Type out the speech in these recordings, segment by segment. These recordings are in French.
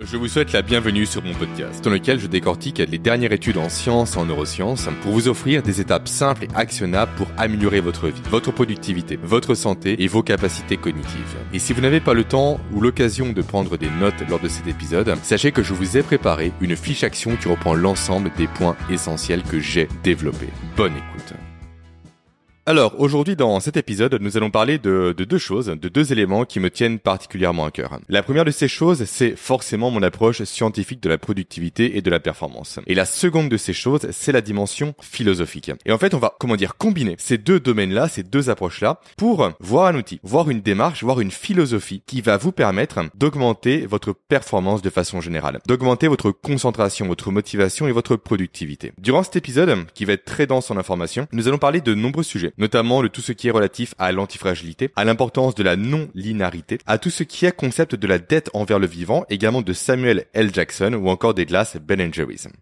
Je vous souhaite la bienvenue sur mon podcast, dans lequel je décortique les dernières études en sciences et en neurosciences pour vous offrir des étapes simples et actionnables pour améliorer votre vie, votre productivité, votre santé et vos capacités cognitives. Et si vous n'avez pas le temps ou l'occasion de prendre des notes lors de cet épisode, sachez que je vous ai préparé une fiche action qui reprend l'ensemble des points essentiels que j'ai développés. Bonne écoute. Alors, aujourd'hui, dans cet épisode, nous allons parler de, deux choses, de deux éléments qui me tiennent particulièrement à cœur. La première de ces choses, c'est forcément mon approche scientifique de la productivité et de la performance. Et la seconde de ces choses, c'est la dimension philosophique. Et en fait, on va, comment dire, combiner ces deux domaines-là, ces deux approches-là, pour voir un outil, voir une démarche, voir une philosophie qui va vous permettre d'augmenter votre performance de façon générale, d'augmenter votre concentration, votre motivation et votre productivité. Durant cet épisode, qui va être très dense en informations, nous allons parler de nombreux sujets notamment de tout ce qui est relatif à l'antifragilité, à l'importance de la non-linarité, à tout ce qui est concept de la dette envers le vivant, également de Samuel L. Jackson ou encore des glaces Ben.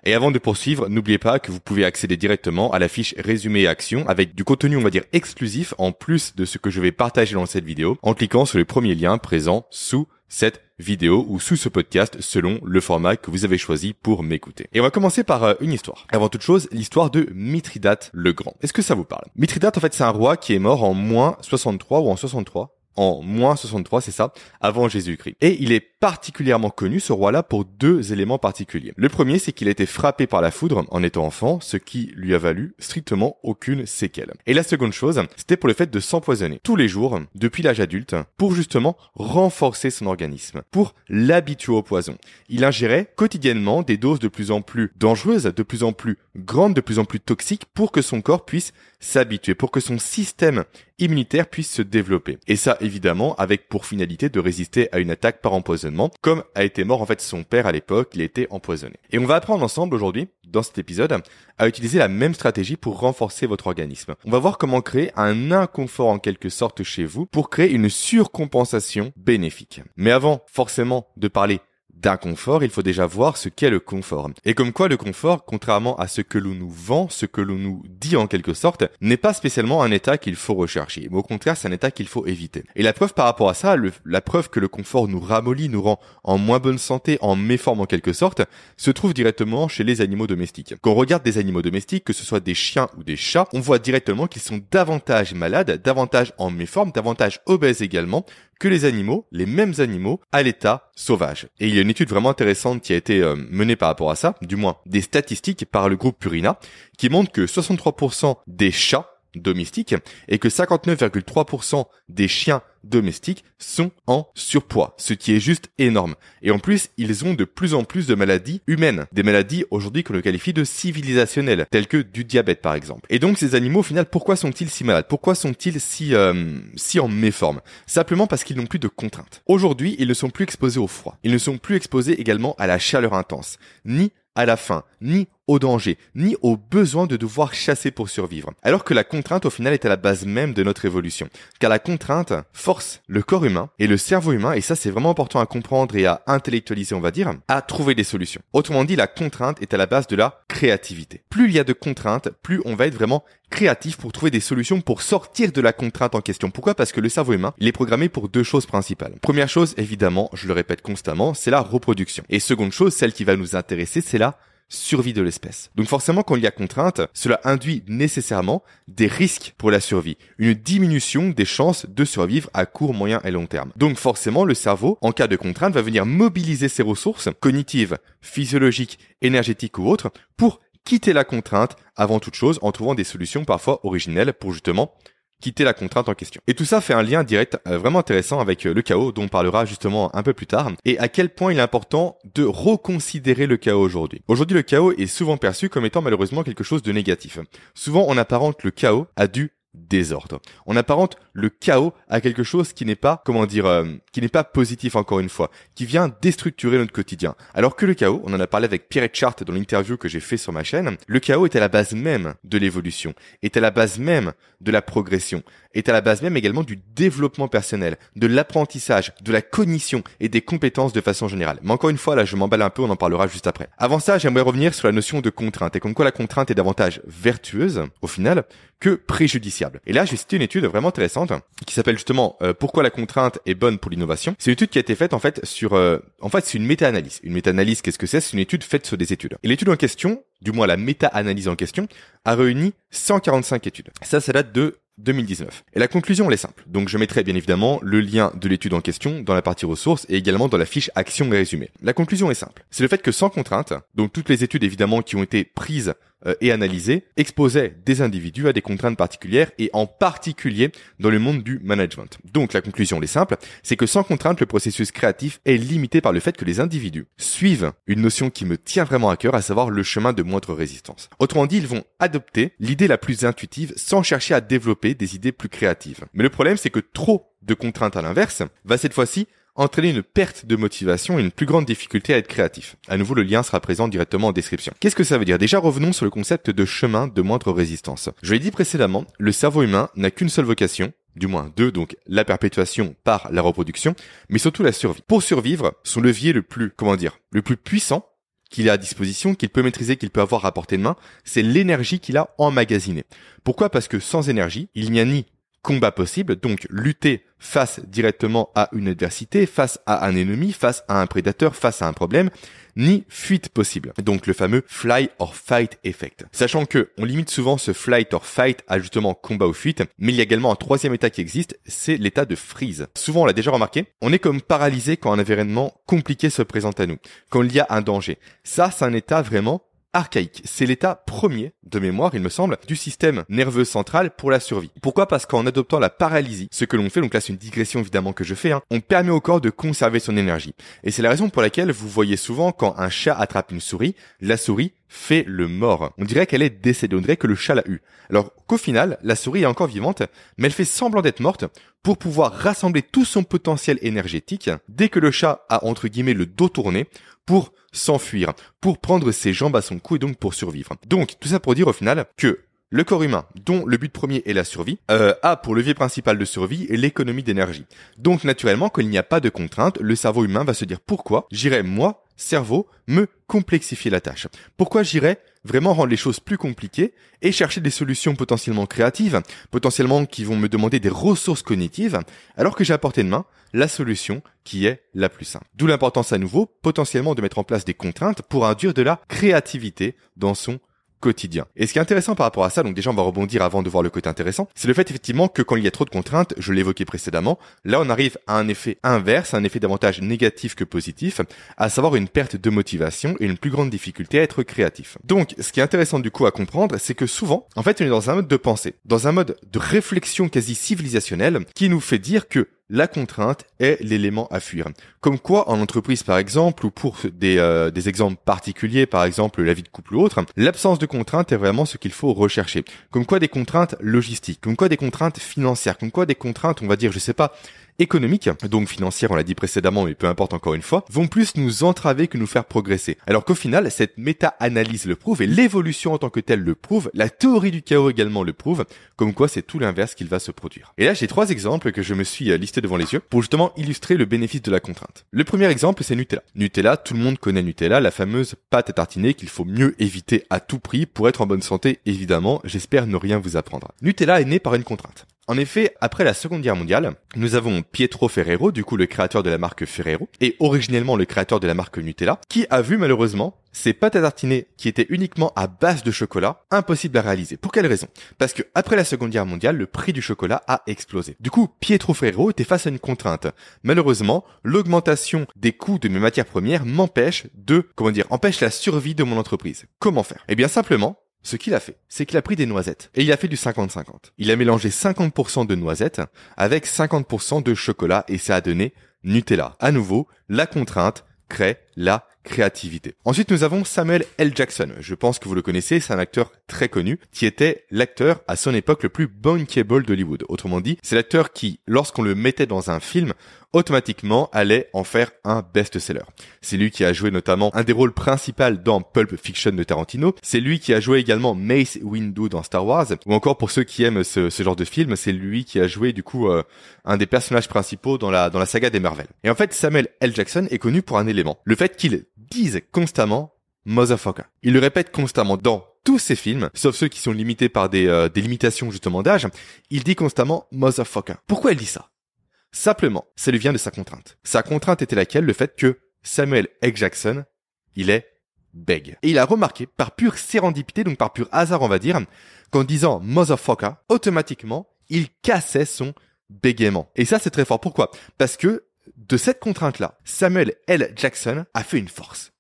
Et avant de poursuivre, n'oubliez pas que vous pouvez accéder directement à la fiche résumé et action avec du contenu, on va dire, exclusif en plus de ce que je vais partager dans cette vidéo en cliquant sur le premier lien présent sous cette vidéo ou sous ce podcast selon le format que vous avez choisi pour m'écouter. Et on va commencer par euh, une histoire. Avant toute chose, l'histoire de Mithridate le Grand. Est-ce que ça vous parle? Mithridate, en fait, c'est un roi qui est mort en moins 63 ou en 63 en moins 63, c'est ça, avant Jésus-Christ. Et il est particulièrement connu, ce roi-là, pour deux éléments particuliers. Le premier, c'est qu'il a été frappé par la foudre en étant enfant, ce qui lui a valu strictement aucune séquelle. Et la seconde chose, c'était pour le fait de s'empoisonner tous les jours, depuis l'âge adulte, pour justement renforcer son organisme, pour l'habituer au poison. Il ingérait quotidiennement des doses de plus en plus dangereuses, de plus en plus grandes, de plus en plus toxiques, pour que son corps puisse s'habituer, pour que son système immunitaire puisse se développer. Et ça, évidemment, avec pour finalité de résister à une attaque par empoisonnement, comme a été mort en fait son père à l'époque, il a été empoisonné. Et on va apprendre ensemble aujourd'hui, dans cet épisode, à utiliser la même stratégie pour renforcer votre organisme. On va voir comment créer un inconfort en quelque sorte chez vous pour créer une surcompensation bénéfique. Mais avant, forcément, de parler d'un confort, il faut déjà voir ce qu'est le confort. Et comme quoi le confort, contrairement à ce que l'on nous vend, ce que l'on nous dit en quelque sorte, n'est pas spécialement un état qu'il faut rechercher, mais au contraire c'est un état qu'il faut éviter. Et la preuve par rapport à ça, la preuve que le confort nous ramollit, nous rend en moins bonne santé, en méforme en quelque sorte, se trouve directement chez les animaux domestiques. Quand on regarde des animaux domestiques, que ce soit des chiens ou des chats, on voit directement qu'ils sont davantage malades, davantage en méforme, davantage obèses également, que les animaux, les mêmes animaux, à l'état sauvage. Et il y a une étude vraiment intéressante qui a été euh, menée par rapport à ça, du moins des statistiques par le groupe Purina, qui montre que 63% des chats domestiques et que 59,3% des chiens domestiques sont en surpoids, ce qui est juste énorme. Et en plus, ils ont de plus en plus de maladies humaines, des maladies aujourd'hui qu'on le qualifie de civilisationnelles, telles que du diabète par exemple. Et donc ces animaux au final, pourquoi sont-ils si malades? Pourquoi sont-ils si euh, si en méforme? Simplement parce qu'ils n'ont plus de contraintes. Aujourd'hui, ils ne sont plus exposés au froid. Ils ne sont plus exposés également à la chaleur intense, ni à la faim, ni au danger, ni au besoin de devoir chasser pour survivre. Alors que la contrainte au final est à la base même de notre évolution. Car la contrainte force le corps humain et le cerveau humain, et ça c'est vraiment important à comprendre et à intellectualiser on va dire, à trouver des solutions. Autrement dit, la contrainte est à la base de la créativité. Plus il y a de contraintes, plus on va être vraiment créatif pour trouver des solutions pour sortir de la contrainte en question. Pourquoi? Parce que le cerveau humain, il est programmé pour deux choses principales. Première chose, évidemment, je le répète constamment, c'est la reproduction. Et seconde chose, celle qui va nous intéresser, c'est la survie de l'espèce. Donc forcément, quand il y a contrainte, cela induit nécessairement des risques pour la survie, une diminution des chances de survivre à court, moyen et long terme. Donc forcément, le cerveau, en cas de contrainte, va venir mobiliser ses ressources cognitives, physiologiques, énergétiques ou autres pour quitter la contrainte avant toute chose en trouvant des solutions parfois originelles pour justement quitter la contrainte en question. Et tout ça fait un lien direct euh, vraiment intéressant avec euh, le chaos dont on parlera justement un peu plus tard et à quel point il est important de reconsidérer le chaos aujourd'hui. Aujourd'hui le chaos est souvent perçu comme étant malheureusement quelque chose de négatif. Souvent on apparente le chaos à du désordre. On apparente le chaos à quelque chose qui n'est pas, comment dire, euh, qui n'est pas positif encore une fois, qui vient déstructurer notre quotidien. Alors que le chaos, on en a parlé avec Pierre Chart dans l'interview que j'ai fait sur ma chaîne, le chaos est à la base même de l'évolution, est à la base même de la progression, est à la base même également du développement personnel, de l'apprentissage, de la cognition et des compétences de façon générale. Mais encore une fois, là, je m'emballe un peu, on en parlera juste après. Avant ça, j'aimerais revenir sur la notion de contrainte et comme quoi la contrainte est davantage vertueuse, au final, que préjudiciable. Et là, j'ai cité une étude vraiment intéressante qui s'appelle justement euh, Pourquoi la contrainte est bonne pour l'innovation. C'est une étude qui a été faite en fait sur, euh, en fait, c'est une méta-analyse. Une méta-analyse, qu'est-ce que c'est? C'est une étude faite sur des études. Et l'étude en question, du moins la méta-analyse en question, a réuni 145 études. Ça, ça date de 2019. Et la conclusion, elle est simple. Donc je mettrai bien évidemment le lien de l'étude en question dans la partie ressources et également dans la fiche action et résumé. La conclusion est simple. C'est le fait que sans contrainte, donc toutes les études évidemment qui ont été prises et analysé exposait des individus à des contraintes particulières et en particulier dans le monde du management. Donc la conclusion est simple, c'est que sans contrainte le processus créatif est limité par le fait que les individus suivent une notion qui me tient vraiment à cœur, à savoir le chemin de moindre résistance. Autrement dit, ils vont adopter l'idée la plus intuitive sans chercher à développer des idées plus créatives. Mais le problème c'est que trop de contraintes à l'inverse va cette fois-ci entraîner une perte de motivation et une plus grande difficulté à être créatif. À nouveau, le lien sera présent directement en description. Qu'est-ce que ça veut dire? Déjà, revenons sur le concept de chemin de moindre résistance. Je l'ai dit précédemment, le cerveau humain n'a qu'une seule vocation, du moins deux, donc la perpétuation par la reproduction, mais surtout la survie. Pour survivre, son levier le plus, comment dire, le plus puissant qu'il a à disposition, qu'il peut maîtriser, qu'il peut avoir à portée de main, c'est l'énergie qu'il a emmagasinée. Pourquoi? Parce que sans énergie, il n'y a ni combat possible, donc lutter face directement à une adversité, face à un ennemi, face à un prédateur, face à un problème, ni fuite possible. Donc le fameux fly or fight effect. Sachant que on limite souvent ce flight or fight à justement combat ou fuite, mais il y a également un troisième état qui existe, c'est l'état de freeze. Souvent on l'a déjà remarqué, on est comme paralysé quand un événement compliqué se présente à nous, quand il y a un danger. Ça, c'est un état vraiment archaïque. C'est l'état premier, de mémoire, il me semble, du système nerveux central pour la survie. Pourquoi? Parce qu'en adoptant la paralysie, ce que l'on fait, donc là c'est une digression évidemment que je fais, hein, on permet au corps de conserver son énergie. Et c'est la raison pour laquelle vous voyez souvent quand un chat attrape une souris, la souris fait le mort. On dirait qu'elle est décédée, on dirait que le chat l'a eu. Alors qu'au final, la souris est encore vivante, mais elle fait semblant d'être morte pour pouvoir rassembler tout son potentiel énergétique dès que le chat a entre guillemets le dos tourné pour s'enfuir, pour prendre ses jambes à son cou et donc pour survivre. Donc tout ça pour dire au final que le corps humain, dont le but premier est la survie, euh, a pour levier principal de survie l'économie d'énergie. Donc naturellement, quand il n'y a pas de contrainte, le cerveau humain va se dire pourquoi j'irais moi, cerveau, me complexifier la tâche? Pourquoi j'irais vraiment rendre les choses plus compliquées et chercher des solutions potentiellement créatives, potentiellement qui vont me demander des ressources cognitives, alors que j'ai à portée de main la solution qui est la plus simple. D'où l'importance à nouveau potentiellement de mettre en place des contraintes pour induire de la créativité dans son quotidien. Et ce qui est intéressant par rapport à ça, donc déjà on va rebondir avant de voir le côté intéressant, c'est le fait effectivement que quand il y a trop de contraintes, je l'évoquais précédemment, là on arrive à un effet inverse, un effet davantage négatif que positif, à savoir une perte de motivation et une plus grande difficulté à être créatif. Donc ce qui est intéressant du coup à comprendre, c'est que souvent, en fait on est dans un mode de pensée, dans un mode de réflexion quasi civilisationnelle qui nous fait dire que la contrainte est l'élément à fuir. Comme quoi, en entreprise par exemple, ou pour des, euh, des exemples particuliers, par exemple la vie de couple ou autre, l'absence de contrainte est vraiment ce qu'il faut rechercher. Comme quoi des contraintes logistiques, comme quoi des contraintes financières, comme quoi des contraintes, on va dire, je sais pas, économiques, donc financières, on l'a dit précédemment, mais peu importe encore une fois, vont plus nous entraver que nous faire progresser. Alors qu'au final, cette méta-analyse le prouve et l'évolution en tant que telle le prouve, la théorie du chaos également le prouve, comme quoi c'est tout l'inverse qu'il va se produire. Et là, j'ai trois exemples que je me suis euh, listé devant les yeux pour justement illustrer le bénéfice de la contrainte. Le premier exemple, c'est Nutella. Nutella, tout le monde connaît Nutella, la fameuse pâte à tartiner qu'il faut mieux éviter à tout prix pour être en bonne santé, évidemment. J'espère ne rien vous apprendre. Nutella est né par une contrainte. En effet, après la Seconde Guerre mondiale, nous avons Pietro Ferrero, du coup le créateur de la marque Ferrero, et originellement le créateur de la marque Nutella, qui a vu malheureusement ces pâtes à tartiner qui étaient uniquement à base de chocolat, impossible à réaliser. Pour quelle raison? Parce que après la Seconde Guerre mondiale, le prix du chocolat a explosé. Du coup, Pietro Ferrero était face à une contrainte. Malheureusement, l'augmentation des coûts de mes matières premières m'empêche de, comment dire, empêche la survie de mon entreprise. Comment faire? Eh bien simplement, ce qu'il a fait, c'est qu'il a pris des noisettes et il a fait du 50-50. Il a mélangé 50% de noisettes avec 50% de chocolat et ça a donné Nutella. À nouveau, la contrainte crée la créativité. Ensuite, nous avons Samuel L. Jackson. Je pense que vous le connaissez, c'est un acteur très connu, qui était l'acteur à son époque le plus bankable d'Hollywood. Autrement dit, c'est l'acteur qui, lorsqu'on le mettait dans un film, automatiquement allait en faire un best-seller. C'est lui qui a joué notamment un des rôles principaux dans Pulp Fiction de Tarantino. C'est lui qui a joué également Mace Windu dans Star Wars. Ou encore pour ceux qui aiment ce, genre de film, c'est lui qui a joué du coup euh, un des personnages principaux dans la dans la saga des Marvel. Et en fait, Samuel L. Jackson est connu pour un élément, le fait qu'il dise constamment motherfucker. Il le répète constamment dans tous ses films, sauf ceux qui sont limités par des, euh, des limitations justement d'âge, il dit constamment motherfucker. Pourquoi il dit ça? Simplement, ça lui vient de sa contrainte. Sa contrainte était laquelle? Le fait que Samuel L. Jackson, il est beg. Et il a remarqué, par pure sérendipité, donc par pur hasard on va dire, qu'en disant motherfucker, automatiquement, il cassait son bégaiement. Et ça c'est très fort. Pourquoi? Parce que de cette contrainte-là, Samuel L. Jackson a fait une force.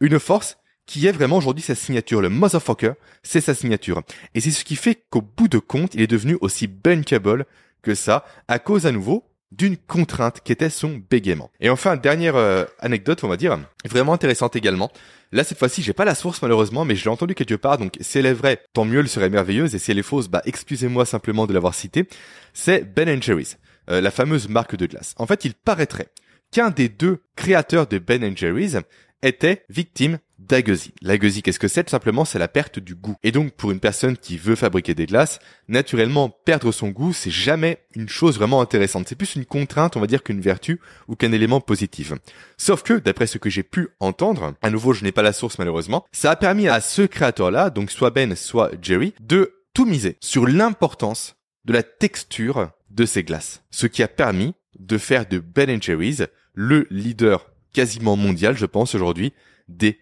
Une force qui est vraiment aujourd'hui sa signature. Le motherfucker, c'est sa signature. Et c'est ce qui fait qu'au bout de compte, il est devenu aussi bankable que ça, à cause à nouveau d'une contrainte qui était son bégaiement. Et enfin, dernière euh, anecdote, on va dire, vraiment intéressante également. Là, cette fois-ci, j'ai pas la source malheureusement, mais je l'ai entendu quelque part, donc si elle est vraie, tant mieux, elle serait merveilleuse, et si elle est fausse, bah excusez-moi simplement de l'avoir citée. C'est Ben Jerry's. Euh, la fameuse marque de glace. En fait, il paraîtrait qu'un des deux créateurs de Ben Jerry's était victime d'agueusie. L'agueusie, qu'est-ce que c'est? Tout simplement, c'est la perte du goût. Et donc, pour une personne qui veut fabriquer des glaces, naturellement, perdre son goût, c'est jamais une chose vraiment intéressante. C'est plus une contrainte, on va dire, qu'une vertu ou qu'un élément positif. Sauf que, d'après ce que j'ai pu entendre, à nouveau, je n'ai pas la source malheureusement, ça a permis à ce créateur-là, donc soit Ben, soit Jerry, de tout miser sur l'importance de la texture de ces glaces. Ce qui a permis de faire de Ben Jerry's le leader quasiment mondial, je pense, aujourd'hui, des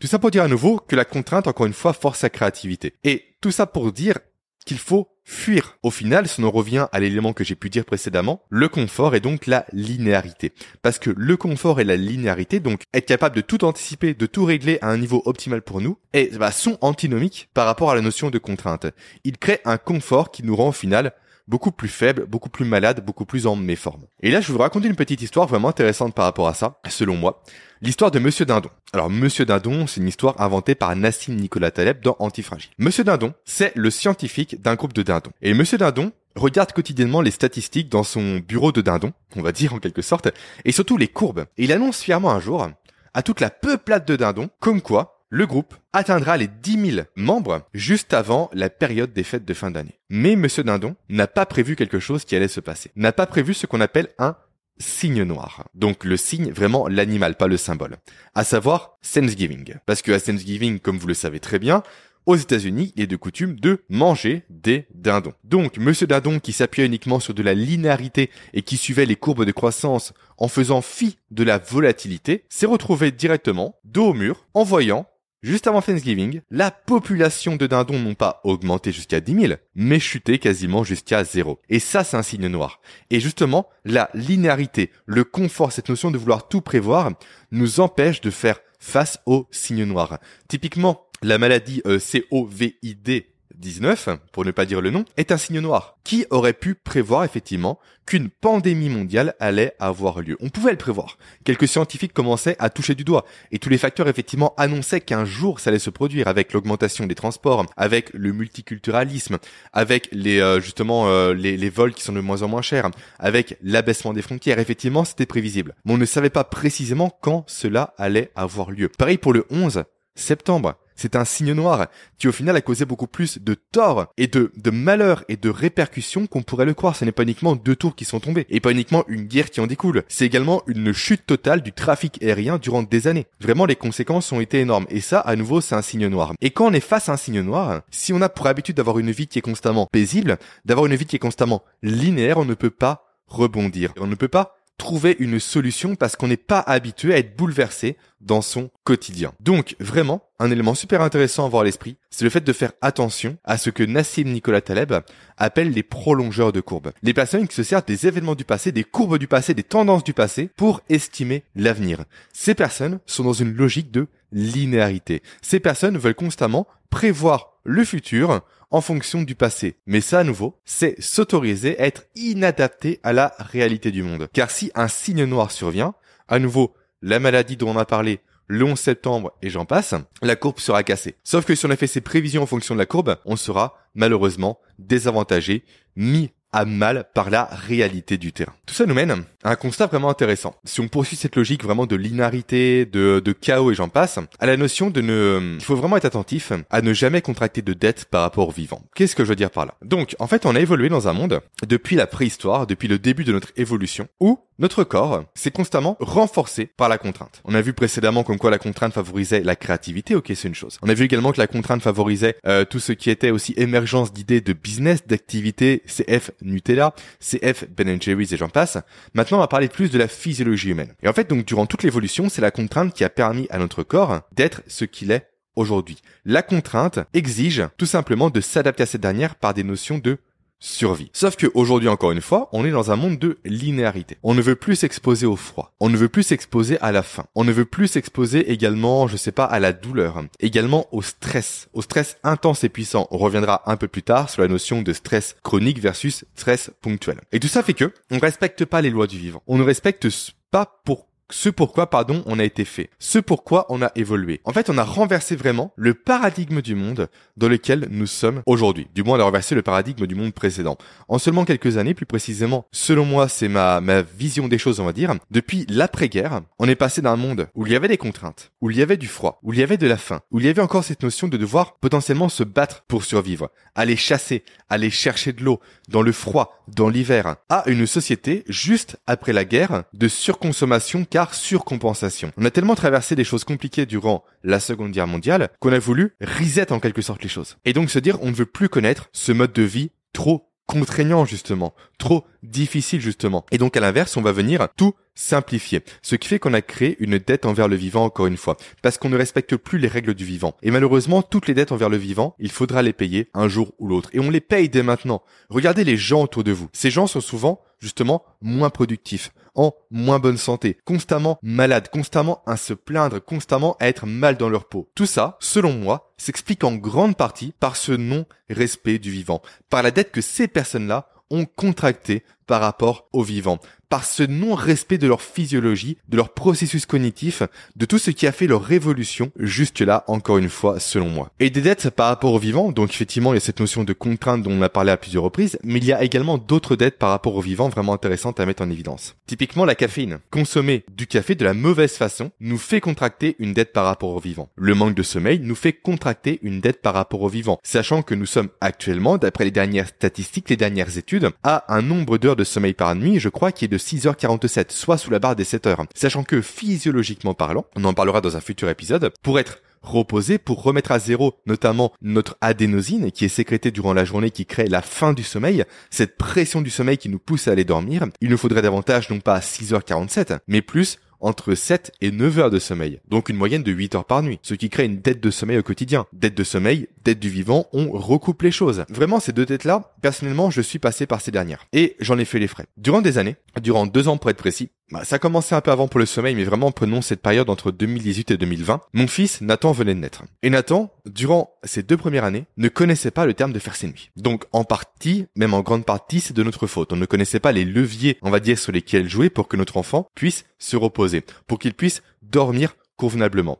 Tout ça pour dire à nouveau que la contrainte, encore une fois, force sa créativité. Et tout ça pour dire qu'il faut fuir. Au final, si on revient à l'élément que j'ai pu dire précédemment, le confort est donc la linéarité. Parce que le confort et la linéarité, donc être capable de tout anticiper, de tout régler à un niveau optimal pour nous, et, bah, sont antinomiques par rapport à la notion de contrainte. Ils créent un confort qui nous rend au final beaucoup plus faible, beaucoup plus malade, beaucoup plus en méforme. Et là, je vais vous raconter une petite histoire vraiment intéressante par rapport à ça, selon moi. L'histoire de Monsieur Dindon. Alors, Monsieur Dindon, c'est une histoire inventée par Nassim Nicolas Taleb dans Antifragile. Monsieur Dindon, c'est le scientifique d'un groupe de dindons. Et Monsieur Dindon regarde quotidiennement les statistiques dans son bureau de dindon, on va dire en quelque sorte, et surtout les courbes. Et il annonce fièrement un jour à toute la peuplade de dindons, comme quoi le groupe atteindra les 10 000 membres juste avant la période des fêtes de fin d'année. Mais Monsieur Dindon n'a pas prévu quelque chose qui allait se passer. N'a pas prévu ce qu'on appelle un signe noir. Donc le signe, vraiment l'animal, pas le symbole. À savoir Thanksgiving. Parce que à Thanksgiving, comme vous le savez très bien, aux États-Unis, il est de coutume de manger des dindons. Donc, Monsieur Dindon, qui s'appuyait uniquement sur de la linéarité et qui suivait les courbes de croissance en faisant fi de la volatilité, s'est retrouvé directement dos au mur en voyant Juste avant Thanksgiving, la population de dindons n'ont pas augmenté jusqu'à 10 000, mais chuté quasiment jusqu'à zéro. Et ça, c'est un signe noir. Et justement, la linéarité, le confort, cette notion de vouloir tout prévoir, nous empêche de faire face aux signes noirs. Typiquement, la maladie euh, COVID 19, pour ne pas dire le nom, est un signe noir. Qui aurait pu prévoir effectivement qu'une pandémie mondiale allait avoir lieu On pouvait le prévoir. Quelques scientifiques commençaient à toucher du doigt et tous les facteurs effectivement annonçaient qu'un jour ça allait se produire avec l'augmentation des transports, avec le multiculturalisme, avec les euh, justement euh, les, les vols qui sont de moins en moins chers, avec l'abaissement des frontières. Effectivement, c'était prévisible. Mais on ne savait pas précisément quand cela allait avoir lieu. Pareil pour le 11 septembre. C'est un signe noir qui au final a causé beaucoup plus de tort et de, malheur et de répercussions qu'on pourrait le croire. Ce n'est pas uniquement deux tours qui sont tombés et pas uniquement une guerre qui en découle. C'est également une chute totale du trafic aérien durant des années. Vraiment, les conséquences ont été énormes. Et ça, à nouveau, c'est un signe noir. Et quand on est face à un signe noir, si on a pour habitude d'avoir une vie qui est constamment paisible, d'avoir une vie qui est constamment linéaire, on ne peut pas rebondir. On ne peut pas trouver une solution parce qu'on n'est pas habitué à être bouleversé dans son quotidien. Donc vraiment, un élément super intéressant à avoir à l'esprit, c'est le fait de faire attention à ce que Nassim Nicolas Taleb appelle les prolongeurs de courbes. Les personnes qui se servent des événements du passé, des courbes du passé, des tendances du passé pour estimer l'avenir. Ces personnes sont dans une logique de linéarité. Ces personnes veulent constamment prévoir le futur en fonction du passé. Mais ça, à nouveau, c'est s'autoriser à être inadapté à la réalité du monde. Car si un signe noir survient, à nouveau, la maladie dont on a parlé, le 11 septembre et j'en passe, la courbe sera cassée. Sauf que si on a fait ses prévisions en fonction de la courbe, on sera malheureusement désavantagé, mis à mal par la réalité du terrain. Tout ça nous mène à un constat vraiment intéressant. Si on poursuit cette logique vraiment de linéarité, de, de chaos et j'en passe, à la notion de ne, il faut vraiment être attentif à ne jamais contracter de dette par rapport au vivant. Qu'est-ce que je veux dire par là? Donc, en fait, on a évolué dans un monde depuis la préhistoire, depuis le début de notre évolution, où notre corps s'est constamment renforcé par la contrainte. On a vu précédemment comme quoi la contrainte favorisait la créativité, ok c'est une chose. On a vu également que la contrainte favorisait euh, tout ce qui était aussi émergence d'idées de business, d'activités, CF Nutella, CF Ben Jerry's et j'en passe. Maintenant on va parler plus de la physiologie humaine. Et en fait donc durant toute l'évolution c'est la contrainte qui a permis à notre corps d'être ce qu'il est aujourd'hui. La contrainte exige tout simplement de s'adapter à cette dernière par des notions de survie. Sauf que aujourd'hui encore une fois, on est dans un monde de linéarité. On ne veut plus s'exposer au froid. On ne veut plus s'exposer à la faim. On ne veut plus s'exposer également, je sais pas, à la douleur. Également au stress. Au stress intense et puissant. On reviendra un peu plus tard sur la notion de stress chronique versus stress ponctuel. Et tout ça fait que on ne respecte pas les lois du vivant. On ne respecte pas pour ce pourquoi, pardon, on a été fait, ce pourquoi on a évolué. En fait, on a renversé vraiment le paradigme du monde dans lequel nous sommes aujourd'hui. Du moins, on a renversé le paradigme du monde précédent. En seulement quelques années, plus précisément, selon moi, c'est ma, ma vision des choses, on va dire. Depuis l'après-guerre, on est passé d'un monde où il y avait des contraintes, où il y avait du froid, où il y avait de la faim, où il y avait encore cette notion de devoir potentiellement se battre pour survivre, aller chasser, aller chercher de l'eau, dans le froid, dans l'hiver, à une société juste après la guerre de surconsommation car surcompensation. On a tellement traversé des choses compliquées durant la Seconde Guerre mondiale qu'on a voulu reset en quelque sorte les choses. Et donc se dire on ne veut plus connaître ce mode de vie trop contraignant justement, trop difficile justement. Et donc à l'inverse, on va venir tout simplifier. Ce qui fait qu'on a créé une dette envers le vivant encore une fois, parce qu'on ne respecte plus les règles du vivant. Et malheureusement, toutes les dettes envers le vivant, il faudra les payer un jour ou l'autre. Et on les paye dès maintenant. Regardez les gens autour de vous. Ces gens sont souvent justement moins productifs en moins bonne santé, constamment malades, constamment à se plaindre, constamment à être mal dans leur peau. Tout ça, selon moi, s'explique en grande partie par ce non-respect du vivant, par la dette que ces personnes-là ont contractée par rapport au vivant par ce non-respect de leur physiologie, de leur processus cognitif, de tout ce qui a fait leur révolution jusque-là, encore une fois, selon moi. Et des dettes par rapport au vivant, donc effectivement, il y a cette notion de contrainte dont on a parlé à plusieurs reprises, mais il y a également d'autres dettes par rapport au vivant vraiment intéressantes à mettre en évidence. Typiquement, la caféine. Consommer du café de la mauvaise façon nous fait contracter une dette par rapport au vivant. Le manque de sommeil nous fait contracter une dette par rapport au vivant, sachant que nous sommes actuellement, d'après les dernières statistiques, les dernières études, à un nombre d'heures de sommeil par nuit, je crois, qui est de 6h47, soit sous la barre des 7 heures. Sachant que physiologiquement parlant, on en parlera dans un futur épisode, pour être reposer pour remettre à zéro notamment notre adénosine qui est sécrétée durant la journée qui crée la fin du sommeil, cette pression du sommeil qui nous pousse à aller dormir, il nous faudrait davantage non pas 6h47 mais plus entre 7 et 9 heures de sommeil, donc une moyenne de 8 heures par nuit, ce qui crée une dette de sommeil au quotidien. Dette de sommeil, dette du vivant, on recoupe les choses. Vraiment, ces deux dettes-là, personnellement, je suis passé par ces dernières. Et j'en ai fait les frais. Durant des années, durant deux ans pour être précis, bah, ça commençait un peu avant pour le sommeil, mais vraiment prenons cette période entre 2018 et 2020. Mon fils, Nathan, venait de naître. Et Nathan, durant ces deux premières années, ne connaissait pas le terme de faire ses nuits. Donc, en partie, même en grande partie, c'est de notre faute. On ne connaissait pas les leviers, on va dire, sur lesquels jouer pour que notre enfant puisse se reposer, pour qu'il puisse dormir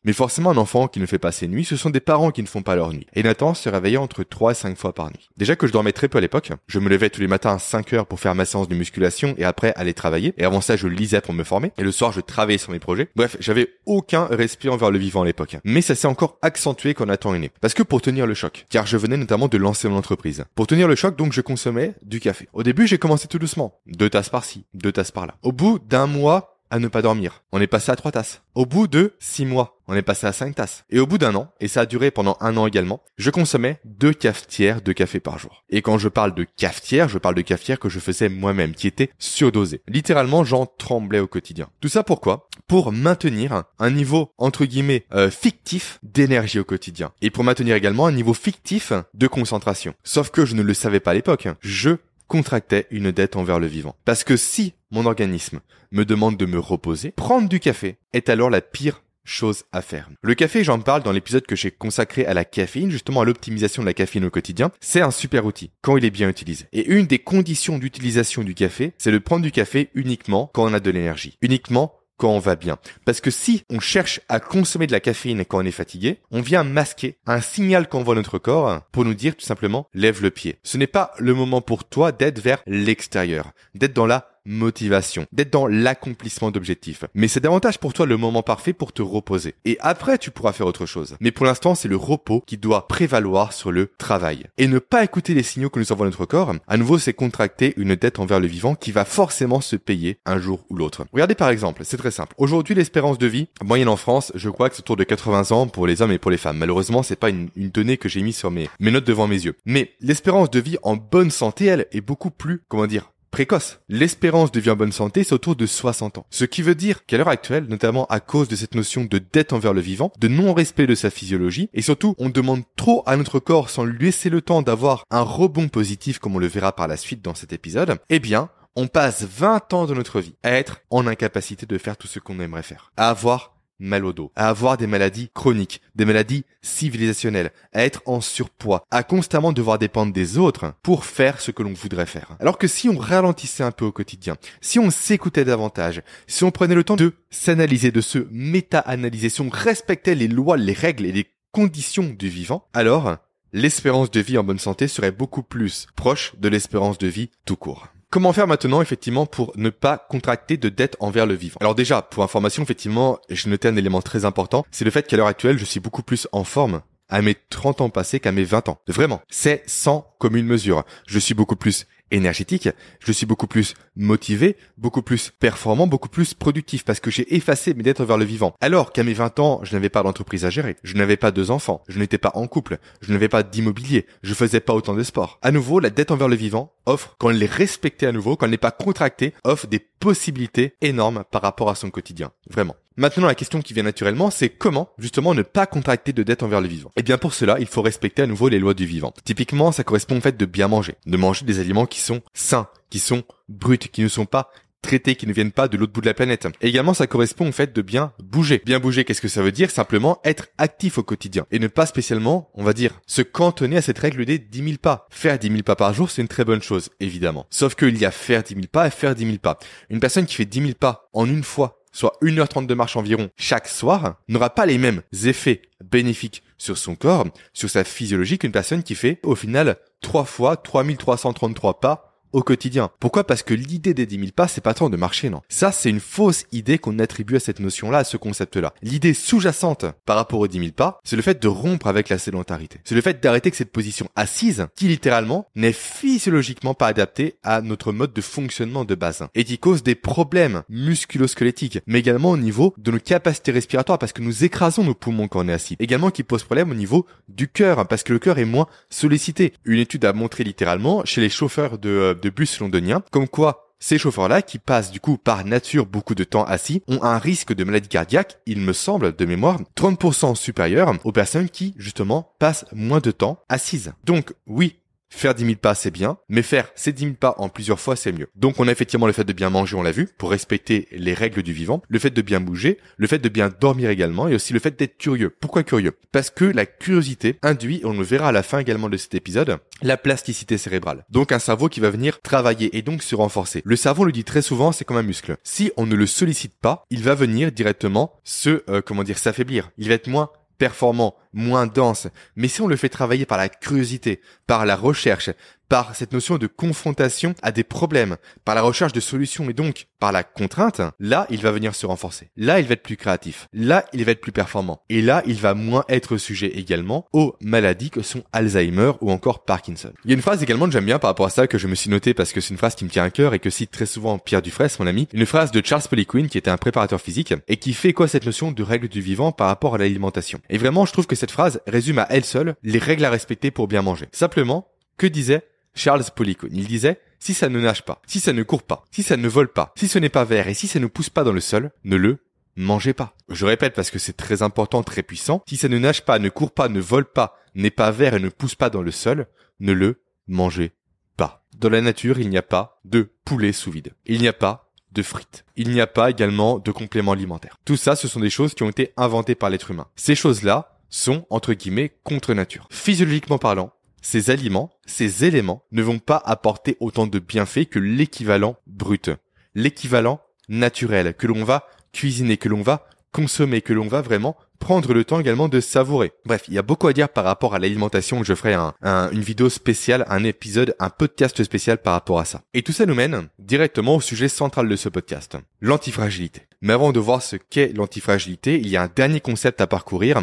Mais forcément, un enfant qui ne fait pas ses nuits, ce sont des parents qui ne font pas leur nuit. Et Nathan se réveillait entre 3 et 5 fois par nuit. Déjà que je dormais très peu à l'époque, je me levais tous les matins à 5 heures pour faire ma séance de musculation et après aller travailler. Et avant ça, je lisais pour me former. Et le soir, je travaillais sur mes projets. Bref, j'avais aucun respect envers le vivant à l'époque. Mais ça s'est encore accentué quand Nathan est né. Parce que pour tenir le choc, car je venais notamment de lancer mon entreprise. Pour tenir le choc, donc, je consommais du café. Au début, j'ai commencé tout doucement. Deux tasses par-ci, deux tasses par-là. Au bout d'un mois, à ne pas dormir. On est passé à trois tasses. Au bout de six mois, on est passé à cinq tasses. Et au bout d'un an, et ça a duré pendant un an également, je consommais deux cafetières de café par jour. Et quand je parle de cafetière, je parle de cafetière que je faisais moi-même, qui était surdosée. Littéralement, j'en tremblais au quotidien. Tout ça pourquoi Pour maintenir un niveau, entre guillemets, euh, fictif d'énergie au quotidien. Et pour maintenir également un niveau fictif de concentration. Sauf que je ne le savais pas à l'époque. Je contractais une dette envers le vivant. Parce que si mon organisme me demande de me reposer, prendre du café est alors la pire chose à faire. Le café, j'en parle dans l'épisode que j'ai consacré à la caféine, justement à l'optimisation de la caféine au quotidien. C'est un super outil quand il est bien utilisé. Et une des conditions d'utilisation du café, c'est de prendre du café uniquement quand on a de l'énergie. Uniquement quand on va bien. Parce que si on cherche à consommer de la caféine quand on est fatigué, on vient masquer un signal qu'envoie notre corps pour nous dire tout simplement lève le pied. Ce n'est pas le moment pour toi d'être vers l'extérieur, d'être dans la motivation, d'être dans l'accomplissement d'objectifs. Mais c'est davantage pour toi le moment parfait pour te reposer. Et après, tu pourras faire autre chose. Mais pour l'instant, c'est le repos qui doit prévaloir sur le travail. Et ne pas écouter les signaux que nous envoie notre corps, à nouveau, c'est contracter une dette envers le vivant qui va forcément se payer un jour ou l'autre. Regardez par exemple, c'est très simple. Aujourd'hui, l'espérance de vie moyenne en France, je crois que c'est autour de 80 ans pour les hommes et pour les femmes. Malheureusement, c'est pas une, donnée que j'ai mise sur mes, mes notes devant mes yeux. Mais l'espérance de vie en bonne santé, elle, est beaucoup plus, comment dire, précoce. L'espérance de vie en bonne santé, c'est autour de 60 ans. Ce qui veut dire qu'à l'heure actuelle, notamment à cause de cette notion de dette envers le vivant, de non-respect de sa physiologie, et surtout, on demande trop à notre corps sans lui laisser le temps d'avoir un rebond positif, comme on le verra par la suite dans cet épisode, eh bien, on passe 20 ans de notre vie à être en incapacité de faire tout ce qu'on aimerait faire, à avoir mal au dos, à avoir des maladies chroniques, des maladies civilisationnelles, à être en surpoids, à constamment devoir dépendre des autres pour faire ce que l'on voudrait faire. Alors que si on ralentissait un peu au quotidien, si on s'écoutait davantage, si on prenait le temps de s'analyser, de se méta-analyser, si on respectait les lois, les règles et les conditions du vivant, alors l'espérance de vie en bonne santé serait beaucoup plus proche de l'espérance de vie tout court. Comment faire maintenant effectivement pour ne pas contracter de dette envers le vivant? Alors déjà, pour information, effectivement, je notais un élément très important, c'est le fait qu'à l'heure actuelle, je suis beaucoup plus en forme à mes 30 ans passés qu'à mes 20 ans. Vraiment, c'est sans commune mesure. Je suis beaucoup plus énergétique, je suis beaucoup plus motivé, beaucoup plus performant, beaucoup plus productif parce que j'ai effacé mes dettes vers le vivant. Alors qu'à mes 20 ans, je n'avais pas d'entreprise à gérer, je n'avais pas deux enfants, je n'étais pas en couple, je n'avais pas d'immobilier, je faisais pas autant de sport. À nouveau, la dette envers le vivant offre, quand elle est respectée à nouveau, quand elle n'est pas contractée, offre des possibilités énormes par rapport à son quotidien. Vraiment. Maintenant, la question qui vient naturellement, c'est comment justement ne pas contracter de dette envers le vivant? Et eh bien pour cela, il faut respecter à nouveau les lois du vivant. Typiquement, ça correspond au fait de bien manger, de manger des aliments qui sont sains, qui sont bruts, qui ne sont pas traités qui ne viennent pas de l'autre bout de la planète. également, ça correspond au fait de bien bouger. Bien bouger, qu'est-ce que ça veut dire? Simplement être actif au quotidien et ne pas spécialement, on va dire, se cantonner à cette règle des 10 000 pas. Faire 10 000 pas par jour, c'est une très bonne chose, évidemment. Sauf qu'il y a faire 10 000 pas et faire 10 000 pas. Une personne qui fait 10 000 pas en une fois soit 1h30 de marche environ chaque soir, n'aura pas les mêmes effets bénéfiques sur son corps, sur sa physiologie qu'une personne qui fait au final 3 fois 3333 pas au quotidien. Pourquoi? Parce que l'idée des 10 000 pas, c'est pas tant de marcher, non? Ça, c'est une fausse idée qu'on attribue à cette notion-là, à ce concept-là. L'idée sous-jacente par rapport aux 10 000 pas, c'est le fait de rompre avec la sédentarité. C'est le fait d'arrêter que cette position assise, qui littéralement n'est physiologiquement pas adaptée à notre mode de fonctionnement de base, et qui cause des problèmes musculo-squelettiques, mais également au niveau de nos capacités respiratoires, parce que nous écrasons nos poumons quand on est assis. Également qui pose problème au niveau du cœur, parce que le cœur est moins sollicité. Une étude a montré littéralement chez les chauffeurs de euh, de bus londoniens, comme quoi ces chauffeurs-là, qui passent du coup par nature beaucoup de temps assis, ont un risque de maladie cardiaque, il me semble, de mémoire, 30% supérieur aux personnes qui, justement, passent moins de temps assises. Donc oui, Faire 10 000 pas, c'est bien, mais faire ces 10 000 pas en plusieurs fois, c'est mieux. Donc on a effectivement le fait de bien manger, on l'a vu, pour respecter les règles du vivant, le fait de bien bouger, le fait de bien dormir également, et aussi le fait d'être curieux. Pourquoi curieux? Parce que la curiosité induit, on le verra à la fin également de cet épisode, la plasticité cérébrale. Donc un cerveau qui va venir travailler et donc se renforcer. Le cerveau, le dit très souvent, c'est comme un muscle. Si on ne le sollicite pas, il va venir directement se, euh, comment dire, s'affaiblir. Il va être moins performant, moins dense. Mais si on le fait travailler par la curiosité, par la recherche, par cette notion de confrontation à des problèmes, par la recherche de solutions et donc par la contrainte, là, il va venir se renforcer. Là, il va être plus créatif. Là, il va être plus performant. Et là, il va moins être sujet également aux maladies que sont Alzheimer ou encore Parkinson. Il y a une phrase également que j'aime bien par rapport à ça que je me suis noté parce que c'est une phrase qui me tient à cœur et que cite très souvent Pierre Dufresne, mon ami. Une phrase de Charles Poliquin qui était un préparateur physique et qui fait quoi cette notion de règle du vivant par rapport à l'alimentation? Et vraiment, je trouve que cette phrase résume à elle seule les règles à respecter pour bien manger. Simplement, que disait Charles Poliquin. Il disait, si ça ne nage pas, si ça ne court pas, si ça ne vole pas, si ce n'est pas vert et si ça ne pousse pas dans le sol, ne le mangez pas. Je répète parce que c'est très important, très puissant. Si ça ne nage pas, ne court pas, ne vole pas, n'est pas vert et ne pousse pas dans le sol, ne le mangez pas. Dans la nature, il n'y a pas de poulet sous vide. Il n'y a pas de frites. Il n'y a pas également de compléments alimentaires. Tout ça, ce sont des choses qui ont été inventées par l'être humain. Ces choses-là sont, entre guillemets, contre nature. Physiologiquement parlant, ces aliments, ces éléments ne vont pas apporter autant de bienfaits que l'équivalent brut, l'équivalent naturel que l'on va cuisiner, que l'on va consommer, que l'on va vraiment prendre le temps également de savourer. Bref, il y a beaucoup à dire par rapport à l'alimentation. Je ferai un, une vidéo spéciale, un épisode, un podcast spécial par rapport à ça. Et tout ça nous mène directement au sujet central de ce podcast, l'antifragilité. Mais avant de voir ce qu'est l'antifragilité, il y a un dernier concept à parcourir,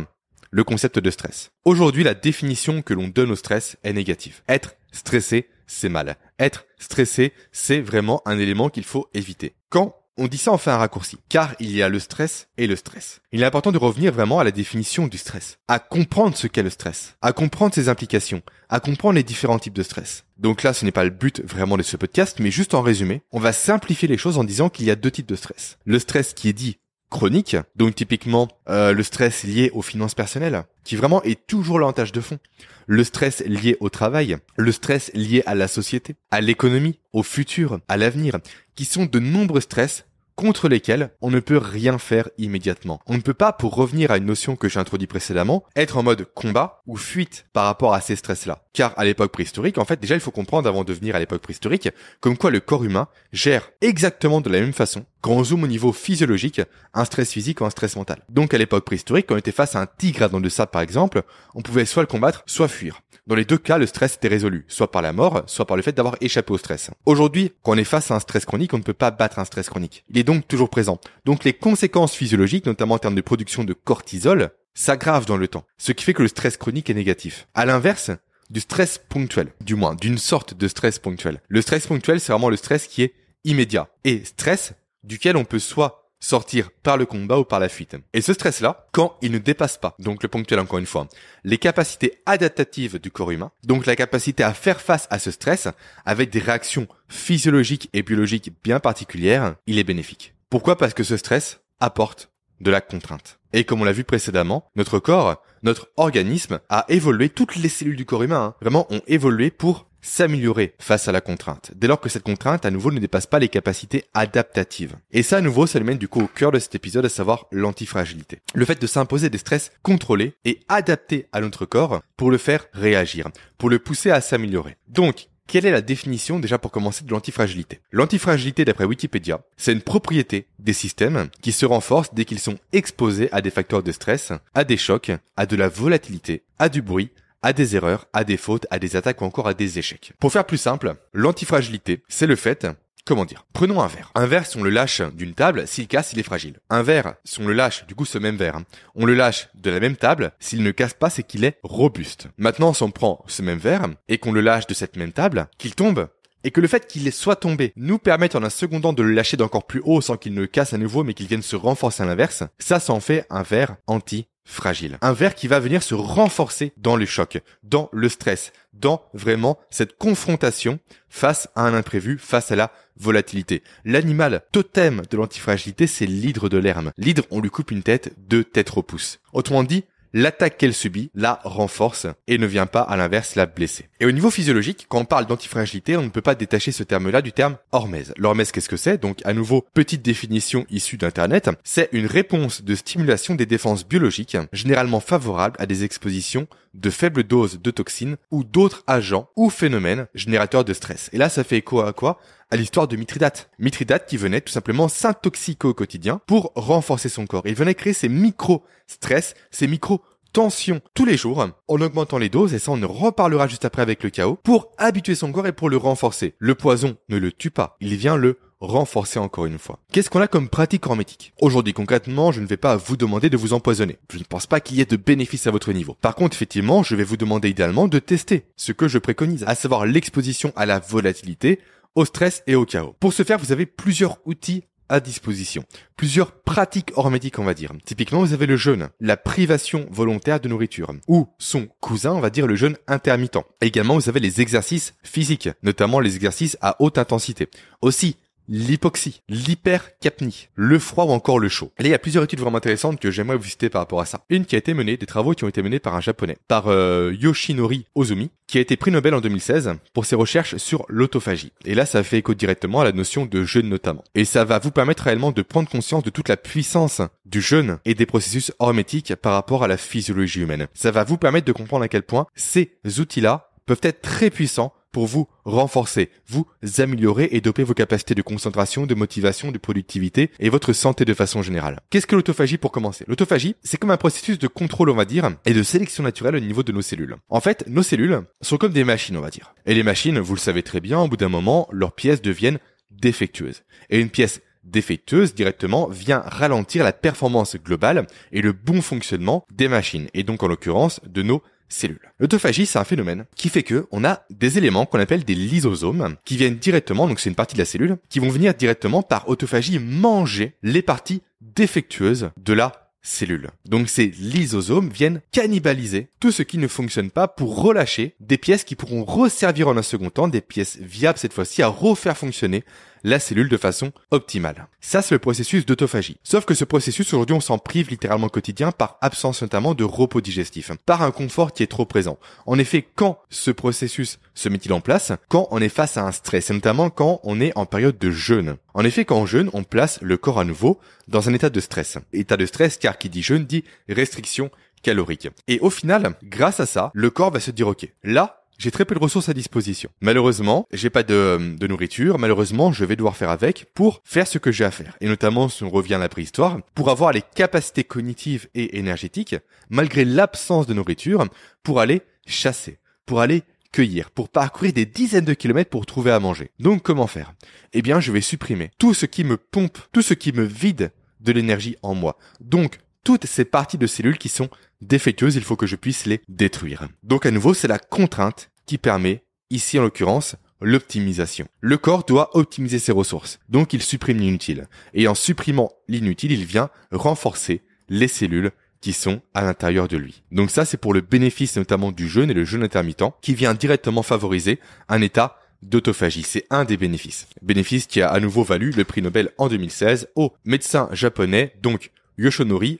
le concept de stress. Aujourd'hui, la définition que l'on donne au stress est négative. Être stressé, c'est mal. Être stressé, c'est vraiment un élément qu'il faut éviter. Quand on dit ça en fait un raccourci, car il y a le stress et le stress. Il est important de revenir vraiment à la définition du stress, à comprendre ce qu'est le stress, à comprendre ses implications, à comprendre les différents types de stress. Donc là, ce n'est pas le but vraiment de ce podcast, mais juste en résumé, on va simplifier les choses en disant qu'il y a deux types de stress. Le stress qui est dit chronique, donc typiquement euh, le stress lié aux finances personnelles, qui vraiment est toujours l'avantage de fond. Le stress lié au travail, le stress lié à la société, à l'économie, au futur, à l'avenir, qui sont de nombreux stress contre lesquels on ne peut rien faire immédiatement. On ne peut pas, pour revenir à une notion que j'ai introduite précédemment, être en mode combat ou fuite par rapport à ces stress-là. Car à l'époque préhistorique, en fait, déjà il faut comprendre avant de venir à l'époque préhistorique, comme quoi le corps humain gère exactement de la même façon quand on zoome au niveau physiologique, un stress physique ou un stress mental. Donc à l'époque préhistorique, quand on était face à un tigre dans de sable par exemple, on pouvait soit le combattre, soit fuir. Dans les deux cas, le stress était résolu, soit par la mort, soit par le fait d'avoir échappé au stress. Aujourd'hui, quand on est face à un stress chronique, on ne peut pas battre un stress chronique. Il est donc toujours présent. Donc les conséquences physiologiques, notamment en termes de production de cortisol, s'aggravent dans le temps. Ce qui fait que le stress chronique est négatif. À l'inverse, du stress ponctuel, du moins d'une sorte de stress ponctuel. Le stress ponctuel, c'est vraiment le stress qui est immédiat. Et stress duquel on peut soit sortir par le combat ou par la fuite. Et ce stress-là, quand il ne dépasse pas, donc le ponctuel encore une fois, les capacités adaptatives du corps humain, donc la capacité à faire face à ce stress avec des réactions physiologiques et biologiques bien particulières, il est bénéfique. Pourquoi? Parce que ce stress apporte de la contrainte. Et comme on l'a vu précédemment, notre corps, notre organisme a évolué, toutes les cellules du corps humain, hein, vraiment ont évolué pour s'améliorer face à la contrainte, dès lors que cette contrainte à nouveau ne dépasse pas les capacités adaptatives. Et ça à nouveau, ça le mène du coup au cœur de cet épisode, à savoir l'antifragilité. Le fait de s'imposer des stress contrôlés et adaptés à notre corps pour le faire réagir, pour le pousser à s'améliorer. Donc, quelle est la définition déjà pour commencer de l'antifragilité? L'antifragilité d'après Wikipédia, c'est une propriété des systèmes qui se renforcent dès qu'ils sont exposés à des facteurs de stress, à des chocs, à de la volatilité, à du bruit, à des erreurs, à des fautes, à des attaques ou encore à des échecs. Pour faire plus simple, l'antifragilité, c'est le fait Comment dire Prenons un verre. Un verre, si on le lâche d'une table, s'il casse, il est fragile. Un verre, si on le lâche, du coup ce même verre, hein, on le lâche de la même table, s'il ne casse pas, c'est qu'il est robuste. Maintenant, si on prend ce même verre et qu'on le lâche de cette même table, qu'il tombe, et que le fait qu'il soit tombé nous permette en un second temps de le lâcher d'encore plus haut sans qu'il ne casse à nouveau mais qu'il vienne se renforcer à l'inverse, ça, ça en fait un verre anti fragile. Un verre qui va venir se renforcer dans le choc, dans le stress, dans vraiment cette confrontation face à un imprévu, face à la volatilité. L'animal totem de l'antifragilité, c'est l'hydre de l'herme. L'hydre, on lui coupe une tête, deux têtes pouce. Autrement dit, l'attaque qu'elle subit la renforce et ne vient pas à l'inverse la blesser. Et au niveau physiologique, quand on parle d'antifragilité, on ne peut pas détacher ce terme-là du terme hormèse. L'hormèse, qu'est-ce que c'est? Donc à nouveau, petite définition issue d'internet, c'est une réponse de stimulation des défenses biologiques, généralement favorable à des expositions de faibles doses de toxines ou d'autres agents ou phénomènes générateurs de stress. Et là, ça fait écho à quoi? À l'histoire de Mithridate. Mithridate qui venait tout simplement s'intoxiquer au quotidien pour renforcer son corps. Il venait créer ces micro-stress, ces micro-tensions tous les jours en augmentant les doses et ça on en reparlera juste après avec le chaos pour habituer son corps et pour le renforcer. Le poison ne le tue pas, il vient le renforcer encore une fois. Qu'est-ce qu'on a comme pratique hormétique Aujourd'hui concrètement, je ne vais pas vous demander de vous empoisonner. Je ne pense pas qu'il y ait de bénéfices à votre niveau. Par contre, effectivement, je vais vous demander idéalement de tester ce que je préconise, à savoir l'exposition à la volatilité, au stress et au chaos. Pour ce faire, vous avez plusieurs outils à disposition. Plusieurs pratiques hormétiques, on va dire. Typiquement, vous avez le jeûne, la privation volontaire de nourriture, ou son cousin, on va dire le jeûne intermittent. également, vous avez les exercices physiques, notamment les exercices à haute intensité. Aussi, l'hypoxie, l'hypercapnie, le froid ou encore le chaud. Là, il y a plusieurs études vraiment intéressantes que j'aimerais vous citer par rapport à ça. Une qui a été menée, des travaux qui ont été menés par un japonais, par euh, Yoshinori Ozumi, qui a été prix Nobel en 2016 pour ses recherches sur l'autophagie. Et là, ça fait écho directement à la notion de jeûne notamment. Et ça va vous permettre réellement de prendre conscience de toute la puissance du jeûne et des processus hormétiques par rapport à la physiologie humaine. Ça va vous permettre de comprendre à quel point ces outils-là peuvent être très puissants pour vous renforcer, vous améliorer et doper vos capacités de concentration, de motivation, de productivité et votre santé de façon générale. Qu'est-ce que l'autophagie pour commencer? L'autophagie, c'est comme un processus de contrôle, on va dire, et de sélection naturelle au niveau de nos cellules. En fait, nos cellules sont comme des machines, on va dire. Et les machines, vous le savez très bien, au bout d'un moment, leurs pièces deviennent défectueuses. Et une pièce défectueuse directement vient ralentir la performance globale et le bon fonctionnement des machines, et donc en l'occurrence de nos cellules. L'autophagie, c'est un phénomène qui fait que on a des éléments qu'on appelle des lysosomes qui viennent directement, donc c'est une partie de la cellule, qui vont venir directement par autophagie manger les parties défectueuses de la cellule. Donc ces lysosomes viennent cannibaliser tout ce qui ne fonctionne pas pour relâcher des pièces qui pourront resservir en un second temps, des pièces viables cette fois-ci à refaire fonctionner la cellule de façon optimale. Ça, c'est le processus d'autophagie. Sauf que ce processus, aujourd'hui, on s'en prive littéralement quotidien par absence notamment de repos digestif, par un confort qui est trop présent. En effet, quand ce processus se met-il en place? Quand on est face à un stress, et notamment quand on est en période de jeûne. En effet, quand on jeûne, on place le corps à nouveau dans un état de stress. État de stress, car qui dit jeûne dit restriction calorique. Et au final, grâce à ça, le corps va se dire, ok, là, j'ai très peu de ressources à disposition. Malheureusement, j'ai pas de, de, nourriture. Malheureusement, je vais devoir faire avec pour faire ce que j'ai à faire. Et notamment, si on revient à la préhistoire, pour avoir les capacités cognitives et énergétiques, malgré l'absence de nourriture, pour aller chasser, pour aller cueillir, pour parcourir des dizaines de kilomètres pour trouver à manger. Donc, comment faire? Eh bien, je vais supprimer tout ce qui me pompe, tout ce qui me vide de l'énergie en moi. Donc, toutes ces parties de cellules qui sont défectueuses, il faut que je puisse les détruire. Donc à nouveau, c'est la contrainte qui permet, ici en l'occurrence, l'optimisation. Le corps doit optimiser ses ressources, donc il supprime l'inutile. Et en supprimant l'inutile, il vient renforcer les cellules qui sont à l'intérieur de lui. Donc ça, c'est pour le bénéfice notamment du jeûne et le jeûne intermittent, qui vient directement favoriser un état d'autophagie. C'est un des bénéfices. Bénéfice qui a à nouveau valu le prix Nobel en 2016 au médecin japonais, donc Yoshonori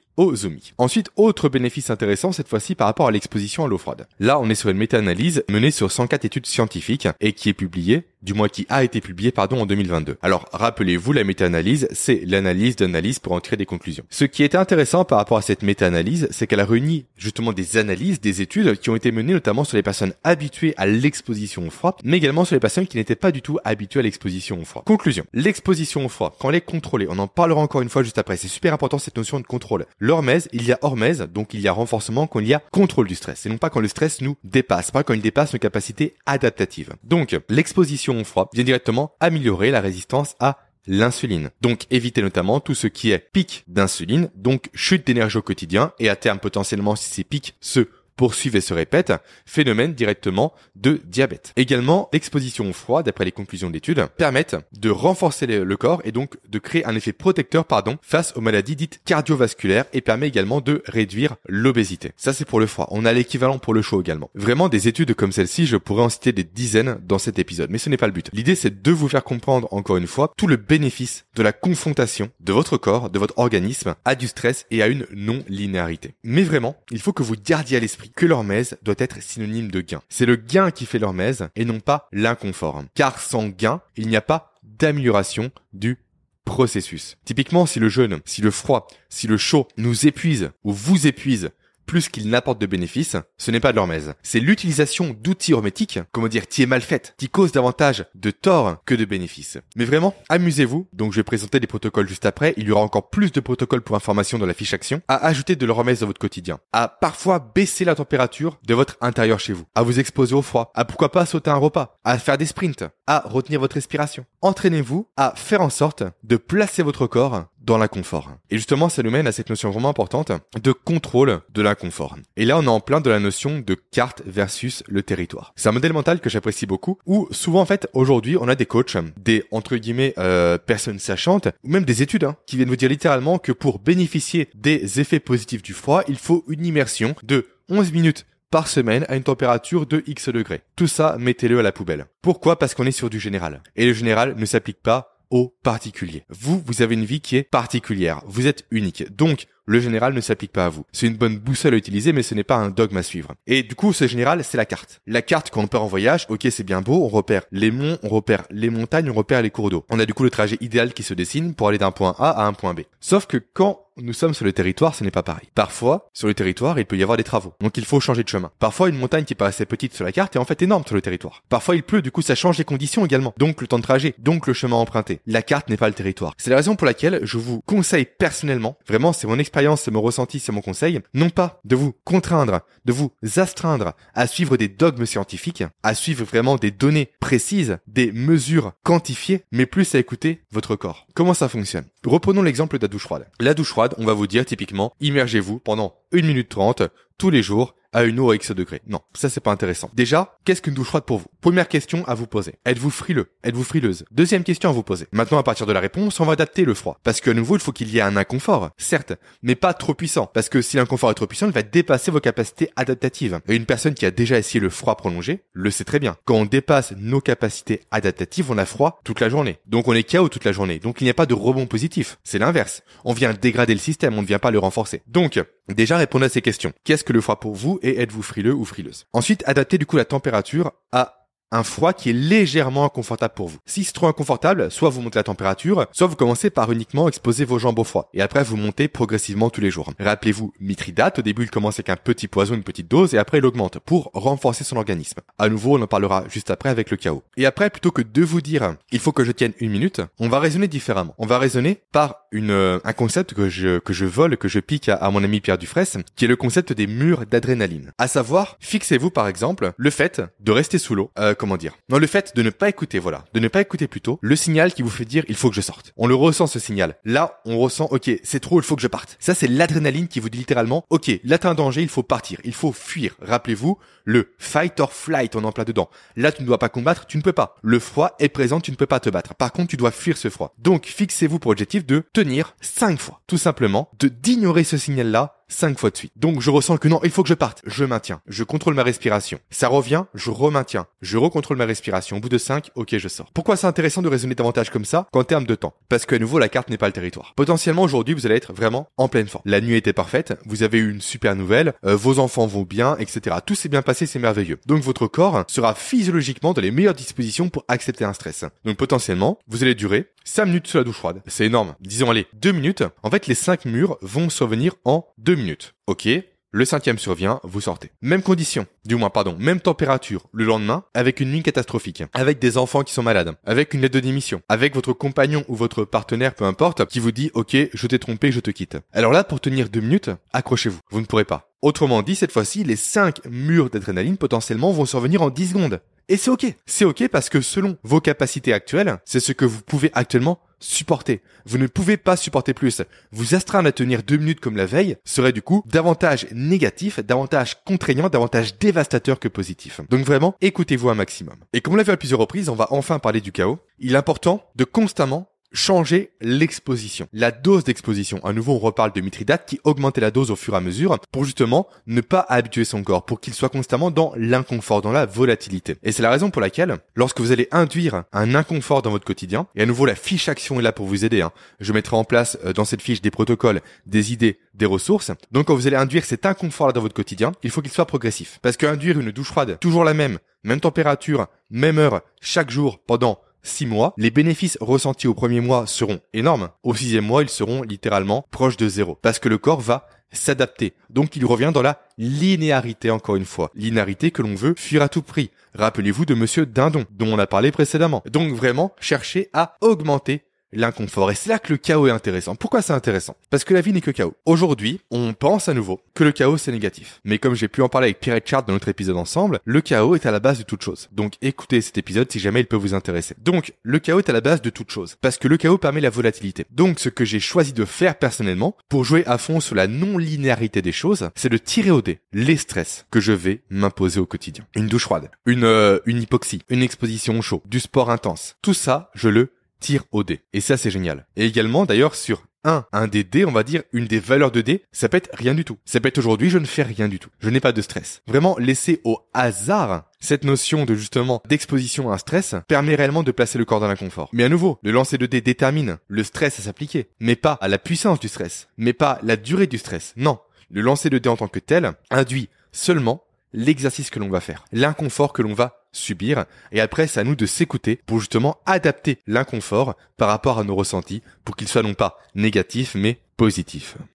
Ensuite, autre bénéfice intéressant cette fois-ci par rapport à l'exposition à l'eau froide. Là, on est sur une méta-analyse menée sur 104 études scientifiques et qui est publiée, du moins qui a été publiée, pardon, en 2022. Alors, rappelez-vous, la méta-analyse, c'est l'analyse d'analyse pour en tirer des conclusions. Ce qui était intéressant par rapport à cette méta-analyse, c'est qu'elle a réuni justement des analyses, des études qui ont été menées notamment sur les personnes habituées à l'exposition au froid, mais également sur les personnes qui n'étaient pas du tout habituées à l'exposition au froid. Conclusion. L'exposition au froid, quand elle est contrôlée, on en parlera encore une fois juste après, c'est super important cette notion de contrôle l'hormèse, il y a hormèse, donc il y a renforcement quand il y a contrôle du stress. Et non pas quand le stress nous dépasse, pas quand il dépasse nos capacités adaptatives. Donc, l'exposition au froid vient directement améliorer la résistance à l'insuline. Donc éviter notamment tout ce qui est pic d'insuline, donc chute d'énergie au quotidien et à terme potentiellement si ces pics se poursuivent et se répètent, phénomène directement de diabète. Également, l'exposition au froid, d'après les conclusions d'études, permettent de renforcer le corps et donc de créer un effet protecteur pardon, face aux maladies dites cardiovasculaires et permet également de réduire l'obésité. Ça c'est pour le froid. On a l'équivalent pour le chaud également. Vraiment des études comme celle-ci, je pourrais en citer des dizaines dans cet épisode, mais ce n'est pas le but. L'idée c'est de vous faire comprendre encore une fois tout le bénéfice de la confrontation de votre corps, de votre organisme à du stress et à une non-linéarité. Mais vraiment, il faut que vous gardiez à l'esprit que l'hormèse doit être synonyme de gain. C'est le gain qui fait l'hormèse et non pas l'inconfort. Car sans gain, il n'y a pas d'amélioration du processus. Typiquement, si le jeûne, si le froid, si le chaud nous épuise ou vous épuise plus qu'il n'apporte de bénéfices, ce n'est pas de l'hormèse. C'est l'utilisation d'outils hormétiques, comment dire, qui est mal faite, qui cause davantage de tort que de bénéfices. Mais vraiment, amusez-vous. Donc je vais présenter des protocoles juste après. Il y aura encore plus de protocoles pour information dans la fiche action. À ajouter de l'hormèse dans votre quotidien. À parfois baisser la température de votre intérieur chez vous. À vous exposer au froid. À pourquoi pas sauter un repas. À faire des sprints. À retenir votre respiration. Entraînez-vous à faire en sorte de placer votre corps dans l'inconfort. Et justement, ça nous mène à cette notion vraiment importante de contrôle de l'inconfort. Et là, on est en plein de la notion de carte versus le territoire. C'est un modèle mental que j'apprécie beaucoup, où souvent, en fait, aujourd'hui, on a des coachs, des, entre guillemets, euh, personnes sachantes, ou même des études, hein, qui viennent vous dire littéralement que pour bénéficier des effets positifs du froid, il faut une immersion de 11 minutes par semaine à une température de X degrés. Tout ça, mettez-le à la poubelle. Pourquoi? Parce qu'on est sur du général. Et le général ne s'applique pas au particulier. Vous, vous avez une vie qui est particulière. Vous êtes unique. Donc, le général ne s'applique pas à vous. C'est une bonne boussole à utiliser, mais ce n'est pas un dogme à suivre. Et du coup, ce général, c'est la carte. La carte, quand on part en voyage, ok, c'est bien beau, on repère les monts, on repère les montagnes, on repère les cours d'eau. On a du coup le trajet idéal qui se dessine pour aller d'un point A à un point B. Sauf que quand nous sommes sur le territoire, ce n'est pas pareil. Parfois, sur le territoire, il peut y avoir des travaux. Donc il faut changer de chemin. Parfois, une montagne qui paraissait petite sur la carte est en fait énorme sur le territoire. Parfois, il pleut, du coup, ça change les conditions également. Donc le temps de trajet, donc le chemin emprunté. La carte n'est pas le territoire. C'est la raison pour laquelle je vous conseille personnellement, vraiment, c'est mon expérience, c'est mon ressenti, c'est mon conseil, non pas de vous contraindre, de vous astreindre à suivre des dogmes scientifiques, à suivre vraiment des données précises, des mesures quantifiées, mais plus à écouter votre corps. Comment ça fonctionne? Reprenons l'exemple de la douche froide. La douche froide, on va vous dire typiquement, immergez-vous pendant 1 minute 30 tous les jours à une eau à X degrés. Non, ça c'est pas intéressant. Déjà, qu'est-ce qu'une douche froide pour vous? Première question à vous poser. Êtes-vous frileux? Êtes-vous frileuse? Deuxième question à vous poser. Maintenant, à partir de la réponse, on va adapter le froid. Parce qu'à nouveau, il faut qu'il y ait un inconfort, certes, mais pas trop puissant. Parce que si l'inconfort est trop puissant, il va dépasser vos capacités adaptatives. Et une personne qui a déjà essayé le froid prolongé le sait très bien. Quand on dépasse nos capacités adaptatives, on a froid toute la journée. Donc on est KO toute la journée. Donc il n'y a pas de rebond positif. C'est l'inverse. On vient dégrader le système, on ne vient pas le renforcer. Donc, déjà répondez à ces questions. Qu'est-ce que le froid pour vous et êtes-vous frileux ou frileuse. Ensuite, adaptez du coup la température à un froid qui est légèrement inconfortable pour vous. Si c'est trop inconfortable, soit vous montez la température, soit vous commencez par uniquement exposer vos jambes au froid. Et après, vous montez progressivement tous les jours. Rappelez-vous, Mithridate, au début, il commence avec un petit poison, une petite dose, et après, il augmente pour renforcer son organisme. À nouveau, on en parlera juste après avec le chaos. Et après, plutôt que de vous dire, il faut que je tienne une minute, on va raisonner différemment. On va raisonner par une, un concept que je, que je vole, que je pique à, mon ami Pierre Dufresne, qui est le concept des murs d'adrénaline. À savoir, fixez-vous par exemple le fait de rester sous l'eau, euh, comment dire? Non, le fait de ne pas écouter, voilà, de ne pas écouter plutôt le signal qui vous fait dire il faut que je sorte. On le ressent ce signal. Là, on ressent ok, c'est trop, il faut que je parte. Ça, c'est l'adrénaline qui vous dit littéralement ok, là t'as un danger, il faut partir, il faut fuir. Rappelez-vous le fight or flight, on en plein dedans. Là, tu ne dois pas combattre, tu ne peux pas. Le froid est présent, tu ne peux pas te battre. Par contre, tu dois fuir ce froid. Donc, fixez-vous pour objectif de tenir cinq fois, tout simplement, de d'ignorer ce signal-là cinq fois de suite. Donc je ressens que non, il faut que je parte. Je maintiens. Je contrôle ma respiration. Ça revient, je remaintiens. Je recontrôle ma respiration. Au bout de cinq, ok, je sors. Pourquoi c'est intéressant de raisonner davantage comme ça qu'en termes de temps? Parce qu'à nouveau, la carte n'est pas le territoire. Potentiellement aujourd'hui, vous allez être vraiment en pleine forme. La nuit était parfaite, vous avez eu une super nouvelle, euh, vos enfants vont bien, etc. Tout s'est bien passé, c'est merveilleux. Donc votre corps sera physiologiquement dans les meilleures dispositions pour accepter un stress. Donc potentiellement, vous allez durer 5 minutes sous la douche froide. C'est énorme. Disons allez, 2 minutes. En fait, les 5 murs vont survenir en 2 minutes. Ok, le cinquième survient, vous sortez. Même condition, du moins pardon, même température le lendemain, avec une nuit catastrophique, avec des enfants qui sont malades, avec une lettre de démission, avec votre compagnon ou votre partenaire, peu importe, qui vous dit ok, je t'ai trompé, je te quitte. Alors là, pour tenir deux minutes, accrochez-vous, vous ne pourrez pas. Autrement dit, cette fois-ci, les cinq murs d'adrénaline potentiellement vont survenir en 10 secondes. Et c'est ok. C'est ok parce que selon vos capacités actuelles, c'est ce que vous pouvez actuellement supporter. Vous ne pouvez pas supporter plus. Vous astreindre à tenir deux minutes comme la veille serait du coup davantage négatif, davantage contraignant, davantage dévastateur que positif. Donc vraiment, écoutez-vous un maximum. Et comme on l'a vu à plusieurs reprises, on va enfin parler du chaos. Il est important de constamment changer l'exposition. La dose d'exposition. À nouveau, on reparle de Mithridate qui augmentait la dose au fur et à mesure pour justement ne pas habituer son corps, pour qu'il soit constamment dans l'inconfort, dans la volatilité. Et c'est la raison pour laquelle, lorsque vous allez induire un inconfort dans votre quotidien, et à nouveau, la fiche action est là pour vous aider. Hein. Je mettrai en place euh, dans cette fiche des protocoles, des idées, des ressources. Donc quand vous allez induire cet inconfort-là dans votre quotidien, il faut qu'il soit progressif. Parce qu'induire une douche froide, toujours la même, même température, même heure, chaque jour, pendant 6 mois, les bénéfices ressentis au premier mois seront énormes. Au sixième mois, ils seront littéralement proches de zéro. Parce que le corps va s'adapter. Donc il revient dans la linéarité encore une fois. Linéarité que l'on veut fuir à tout prix. Rappelez-vous de monsieur Dindon, dont on a parlé précédemment. Donc vraiment, chercher à augmenter l'inconfort. Et c'est là que le chaos est intéressant. Pourquoi c'est intéressant? Parce que la vie n'est que chaos. Aujourd'hui, on pense à nouveau que le chaos c'est négatif. Mais comme j'ai pu en parler avec Pierre Chart dans notre épisode ensemble, le chaos est à la base de toute chose. Donc écoutez cet épisode si jamais il peut vous intéresser. Donc le chaos est à la base de toute chose. Parce que le chaos permet la volatilité. Donc ce que j'ai choisi de faire personnellement pour jouer à fond sur la non-linéarité des choses, c'est de tirer au dé les stress que je vais m'imposer au quotidien. Une douche froide, une, euh, une hypoxie, une exposition au chaud, du sport intense. Tout ça, je le tire au dé. Et ça, c'est génial. Et également, d'ailleurs, sur un, un des dés, on va dire, une des valeurs de dés, ça peut être rien du tout. Ça peut être aujourd'hui, je ne fais rien du tout. Je n'ai pas de stress. Vraiment, laisser au hasard cette notion de justement d'exposition à un stress permet réellement de placer le corps dans l'inconfort. Mais à nouveau, le lancer de dés détermine le stress à s'appliquer, mais pas à la puissance du stress, mais pas la durée du stress. Non, le lancer de dés en tant que tel induit seulement l'exercice que l'on va faire, l'inconfort que l'on va subir, et après c'est à nous de s'écouter pour justement adapter l'inconfort par rapport à nos ressentis pour qu'ils soient non pas négatifs mais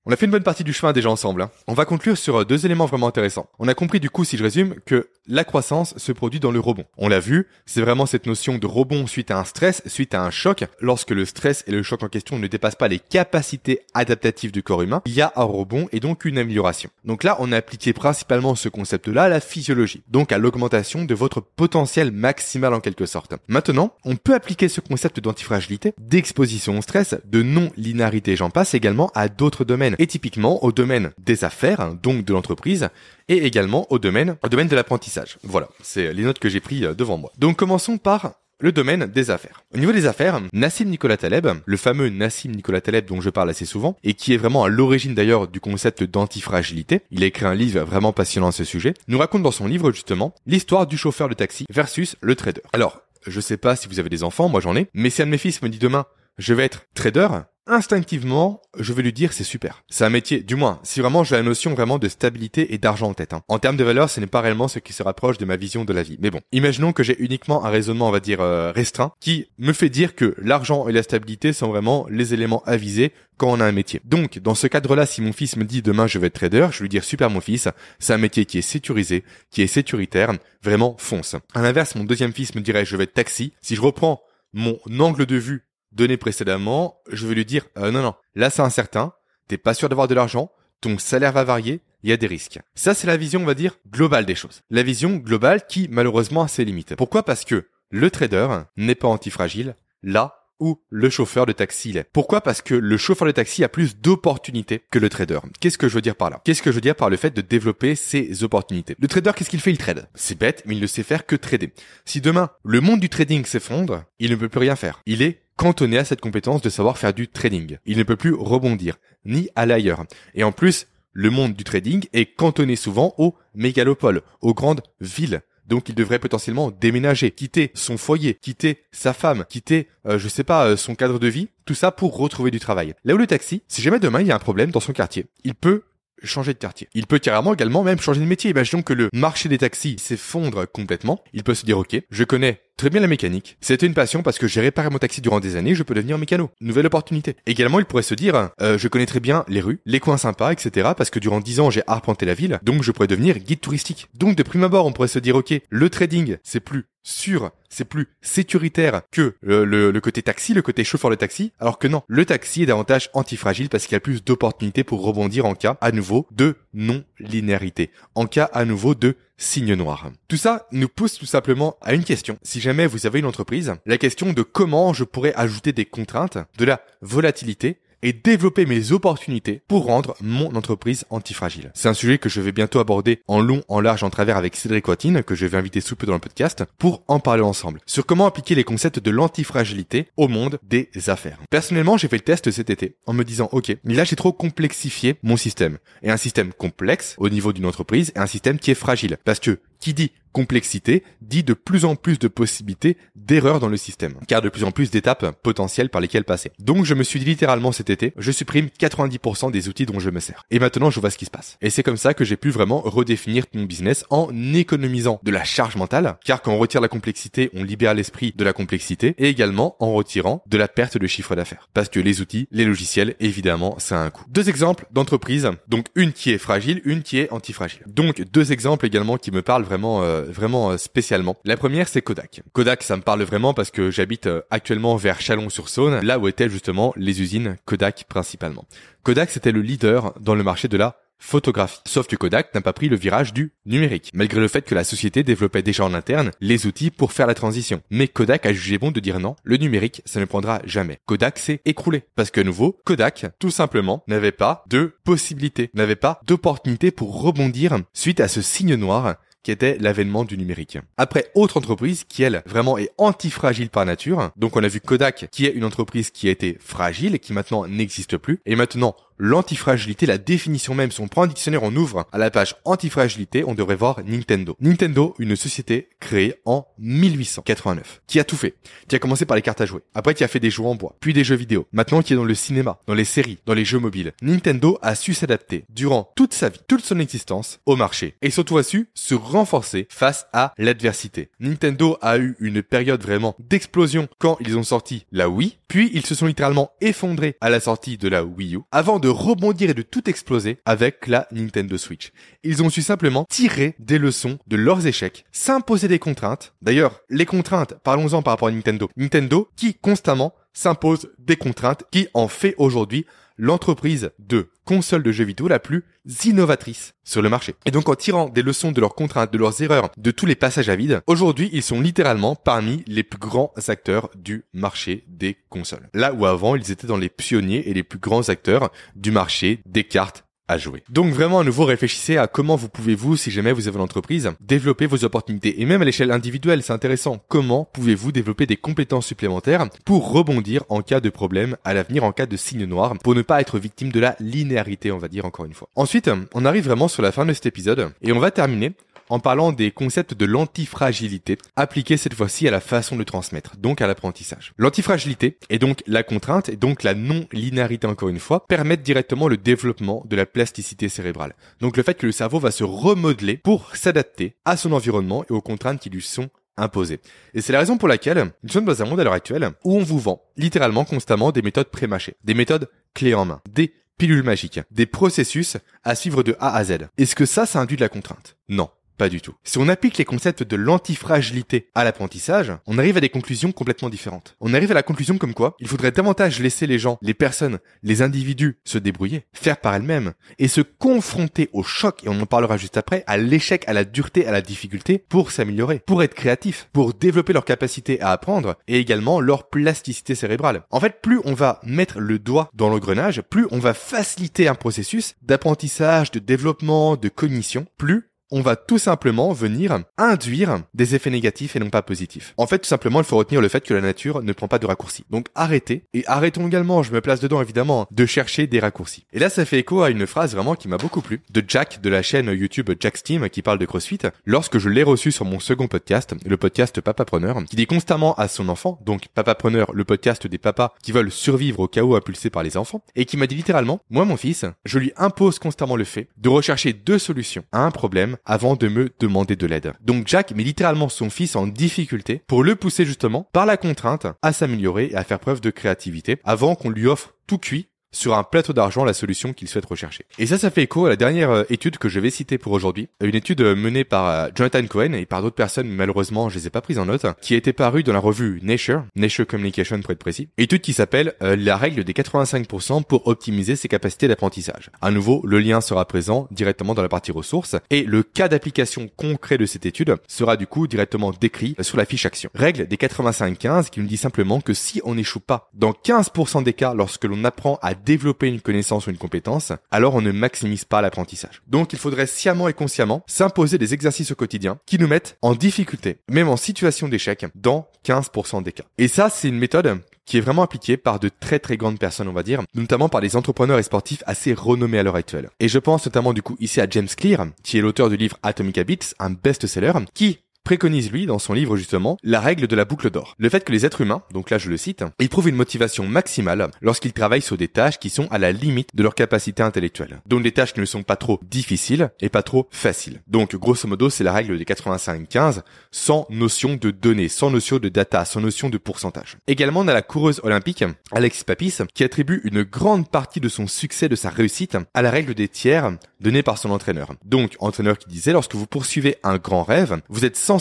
On a fait une bonne partie du chemin déjà ensemble. Hein. On va conclure sur euh, deux éléments vraiment intéressants. On a compris du coup, si je résume, que la croissance se produit dans le rebond. On l'a vu, c'est vraiment cette notion de rebond suite à un stress, suite à un choc. Lorsque le stress et le choc en question ne dépassent pas les capacités adaptatives du corps humain, il y a un rebond et donc une amélioration. Donc là, on a appliqué principalement ce concept-là à la physiologie, donc à l'augmentation de votre potentiel maximal en quelque sorte. Maintenant, on peut appliquer ce concept d'antifragilité, d'exposition au stress, de non-linéarité, j'en passe également à d'autres domaines, et typiquement au domaine des affaires, hein, donc de l'entreprise, et également au domaine, au domaine de l'apprentissage. Voilà, c'est les notes que j'ai prises euh, devant moi. Donc commençons par le domaine des affaires. Au niveau des affaires, Nassim Nicolas Taleb, le fameux Nassim Nicolas Taleb dont je parle assez souvent, et qui est vraiment à l'origine d'ailleurs du concept d'antifragilité, il a écrit un livre vraiment passionnant à ce sujet, nous raconte dans son livre justement l'histoire du chauffeur de taxi versus le trader. Alors, je sais pas si vous avez des enfants, moi j'en ai, mais si un de mes fils me dit demain, je vais être trader, instinctivement, je vais lui dire c'est super. C'est un métier, du moins, si vraiment j'ai la notion vraiment de stabilité et d'argent en tête. Hein. En termes de valeur, ce n'est pas réellement ce qui se rapproche de ma vision de la vie. Mais bon, imaginons que j'ai uniquement un raisonnement, on va dire, euh, restreint, qui me fait dire que l'argent et la stabilité sont vraiment les éléments à viser quand on a un métier. Donc, dans ce cadre-là, si mon fils me dit demain je vais être trader, je lui dire super mon fils, c'est un métier qui est sécurisé, qui est sécuritaire, vraiment fonce. À l'inverse, mon deuxième fils me dirait je vais être taxi. Si je reprends mon angle de vue donné précédemment, je vais lui dire euh, non non, là c'est incertain, t'es pas sûr d'avoir de l'argent, ton salaire va varier, il y a des risques. Ça c'est la vision on va dire globale des choses. La vision globale qui malheureusement a ses limites. Pourquoi? Parce que le trader n'est pas antifragile, là où le chauffeur de taxi l'est. Pourquoi? Parce que le chauffeur de taxi a plus d'opportunités que le trader. Qu'est-ce que je veux dire par là? Qu'est-ce que je veux dire par le fait de développer ses opportunités? Le trader, qu'est-ce qu'il fait? Il trade. C'est bête, mais il ne sait faire que trader. Si demain, le monde du trading s'effondre, il ne peut plus rien faire. Il est cantonné à cette compétence de savoir faire du trading. Il ne peut plus rebondir, ni aller ailleurs. Et en plus, le monde du trading est cantonné souvent aux mégalopoles, aux grandes villes. Donc il devrait potentiellement déménager, quitter son foyer, quitter sa femme, quitter, euh, je sais pas, euh, son cadre de vie, tout ça pour retrouver du travail. Là où le taxi, si jamais demain il y a un problème dans son quartier, il peut changer de quartier. Il peut carrément également même changer de métier. Imaginons que le marché des taxis s'effondre complètement. Il peut se dire, ok, je connais très bien la mécanique. C'était une passion parce que j'ai réparé mon taxi durant des années, je peux devenir mécano. Nouvelle opportunité. Également, il pourrait se dire, euh, je connais très bien les rues, les coins sympas, etc. Parce que durant dix ans, j'ai arpenté la ville, donc je pourrais devenir guide touristique. Donc de prime abord, on pourrait se dire, ok, le trading, c'est plus sûr, c'est plus sécuritaire que le, le, côté taxi, le côté chauffeur de taxi, alors que non, le taxi est davantage antifragile parce qu'il y a plus d'opportunités pour rebondir en cas à nouveau de non-linéarité, en cas à nouveau de signe noir. Tout ça nous pousse tout simplement à une question. Si jamais vous avez une entreprise, la question de comment je pourrais ajouter des contraintes, de la volatilité et développer mes opportunités pour rendre mon entreprise antifragile. C'est un sujet que je vais bientôt aborder en long, en large, en travers avec Cédric Watine, que je vais inviter sous peu dans le podcast, pour en parler ensemble. Sur comment appliquer les concepts de l'antifragilité au monde des affaires. Personnellement, j'ai fait le test cet été en me disant, ok, là j'ai trop complexifié mon système. Et un système complexe au niveau d'une entreprise et un système qui est fragile. Parce que qui dit complexité dit de plus en plus de possibilités d'erreurs dans le système, car de plus en plus d'étapes potentielles par lesquelles passer. Donc je me suis dit littéralement cet été, je supprime 90% des outils dont je me sers. Et maintenant je vois ce qui se passe. Et c'est comme ça que j'ai pu vraiment redéfinir mon business en économisant de la charge mentale, car quand on retire la complexité, on libère l'esprit de la complexité, et également en retirant de la perte de chiffre d'affaires. Parce que les outils, les logiciels, évidemment, ça a un coût. Deux exemples d'entreprises, donc une qui est fragile, une qui est antifragile. Donc deux exemples également qui me parlent vraiment euh, vraiment euh, spécialement. La première, c'est Kodak. Kodak, ça me parle vraiment parce que j'habite euh, actuellement vers Chalon-sur-Saône, là où étaient justement les usines Kodak principalement. Kodak, c'était le leader dans le marché de la photographie. Sauf que Kodak n'a pas pris le virage du numérique, malgré le fait que la société développait déjà en interne les outils pour faire la transition. Mais Kodak a jugé bon de dire non, le numérique, ça ne prendra jamais. Kodak s'est écroulé. Parce que nouveau, Kodak, tout simplement, n'avait pas de possibilité, n'avait pas d'opportunité pour rebondir suite à ce signe noir qui était l'avènement du numérique. Après, autre entreprise qui, elle, vraiment est antifragile par nature. Donc, on a vu Kodak, qui est une entreprise qui a été fragile et qui maintenant n'existe plus. Et maintenant, l'antifragilité, la définition même, si on prend un dictionnaire, on ouvre à la page antifragilité, on devrait voir Nintendo. Nintendo, une société créée en 1889, qui a tout fait, qui a commencé par les cartes à jouer, après qui a fait des jeux en bois, puis des jeux vidéo, maintenant qui est dans le cinéma, dans les séries, dans les jeux mobiles. Nintendo a su s'adapter durant toute sa vie, toute son existence, au marché, et surtout a su se renforcer face à l'adversité. Nintendo a eu une période vraiment d'explosion quand ils ont sorti la Wii, puis ils se sont littéralement effondrés à la sortie de la Wii U, avant de rebondir et de tout exploser avec la Nintendo Switch. Ils ont su simplement tirer des leçons de leurs échecs, s'imposer des contraintes. D'ailleurs, les contraintes, parlons-en par rapport à Nintendo. Nintendo qui constamment s'impose des contraintes qui en fait aujourd'hui l'entreprise de console de jeux vidéo la plus innovatrice sur le marché. Et donc en tirant des leçons de leurs contraintes, de leurs erreurs, de tous les passages à vide, aujourd'hui ils sont littéralement parmi les plus grands acteurs du marché des consoles. Là où avant ils étaient dans les pionniers et les plus grands acteurs du marché des cartes à jouer. Donc vraiment à nouveau réfléchissez à comment vous pouvez vous, si jamais vous avez une entreprise, développer vos opportunités. Et même à l'échelle individuelle, c'est intéressant. Comment pouvez-vous développer des compétences supplémentaires pour rebondir en cas de problème à l'avenir, en cas de signe noir, pour ne pas être victime de la linéarité, on va dire encore une fois. Ensuite, on arrive vraiment sur la fin de cet épisode et on va terminer en parlant des concepts de l'antifragilité, appliqués cette fois-ci à la façon de transmettre, donc à l'apprentissage. L'antifragilité, et donc la contrainte, et donc la non-linéarité encore une fois, permettent directement le développement de la plasticité cérébrale. Donc le fait que le cerveau va se remodeler pour s'adapter à son environnement et aux contraintes qui lui sont imposées. Et c'est la raison pour laquelle nous sommes dans un monde à l'heure actuelle où on vous vend littéralement constamment des méthodes pré-mâchées, des méthodes clés en main, des pilules magiques, des processus à suivre de A à Z. Est-ce que ça, ça induit de la contrainte? Non. Pas du tout. Si on applique les concepts de l'antifragilité à l'apprentissage, on arrive à des conclusions complètement différentes. On arrive à la conclusion comme quoi il faudrait davantage laisser les gens, les personnes, les individus se débrouiller, faire par elles-mêmes et se confronter au choc, et on en parlera juste après, à l'échec, à la dureté, à la difficulté pour s'améliorer, pour être créatif, pour développer leur capacité à apprendre et également leur plasticité cérébrale. En fait, plus on va mettre le doigt dans l'engrenage, plus on va faciliter un processus d'apprentissage, de développement, de cognition, plus on va tout simplement venir induire des effets négatifs et non pas positifs. En fait, tout simplement, il faut retenir le fait que la nature ne prend pas de raccourcis. Donc arrêtez, et arrêtons également, je me place dedans évidemment, de chercher des raccourcis. Et là, ça fait écho à une phrase vraiment qui m'a beaucoup plu, de Jack de la chaîne YouTube Jack Steam qui parle de CrossFit, lorsque je l'ai reçu sur mon second podcast, le podcast Papapreneur, qui dit constamment à son enfant, donc Papapreneur, le podcast des papas qui veulent survivre au chaos impulsé par les enfants, et qui m'a dit littéralement, moi mon fils, je lui impose constamment le fait de rechercher deux solutions à un problème avant de me demander de l'aide. Donc Jack met littéralement son fils en difficulté pour le pousser justement par la contrainte à s'améliorer et à faire preuve de créativité avant qu'on lui offre tout cuit sur un plateau d'argent la solution qu'il souhaite rechercher. Et ça, ça fait écho à la dernière euh, étude que je vais citer pour aujourd'hui. Une étude euh, menée par euh, Jonathan Cohen et par d'autres personnes, malheureusement, je les ai pas prises en note, qui a été parue dans la revue Nature, Nature Communication pour être précis. Étude qui s'appelle La règle des 85% pour optimiser ses capacités d'apprentissage. À nouveau, le lien sera présent directement dans la partie ressources et le cas d'application concret de cette étude sera du coup directement décrit sur la fiche action. Règle des 85-15 qui nous dit simplement que si on n'échoue pas dans 15% des cas lorsque l'on apprend à développer une connaissance ou une compétence, alors on ne maximise pas l'apprentissage. Donc il faudrait sciemment et consciemment s'imposer des exercices au quotidien qui nous mettent en difficulté, même en situation d'échec, dans 15% des cas. Et ça, c'est une méthode qui est vraiment appliquée par de très très grandes personnes, on va dire, notamment par des entrepreneurs et sportifs assez renommés à l'heure actuelle. Et je pense notamment du coup ici à James Clear, qui est l'auteur du livre Atomic Habits, un best-seller, qui préconise lui dans son livre justement la règle de la boucle d'or. Le fait que les êtres humains, donc là je le cite, éprouvent une motivation maximale lorsqu'ils travaillent sur des tâches qui sont à la limite de leur capacité intellectuelle. Donc des tâches qui ne sont pas trop difficiles et pas trop faciles. Donc grosso modo c'est la règle des 85-15 sans notion de données, sans notion de data, sans notion de pourcentage. Également on a la coureuse olympique Alexis Papis qui attribue une grande partie de son succès, de sa réussite à la règle des tiers donnée par son entraîneur. Donc entraîneur qui disait lorsque vous poursuivez un grand rêve, vous êtes sans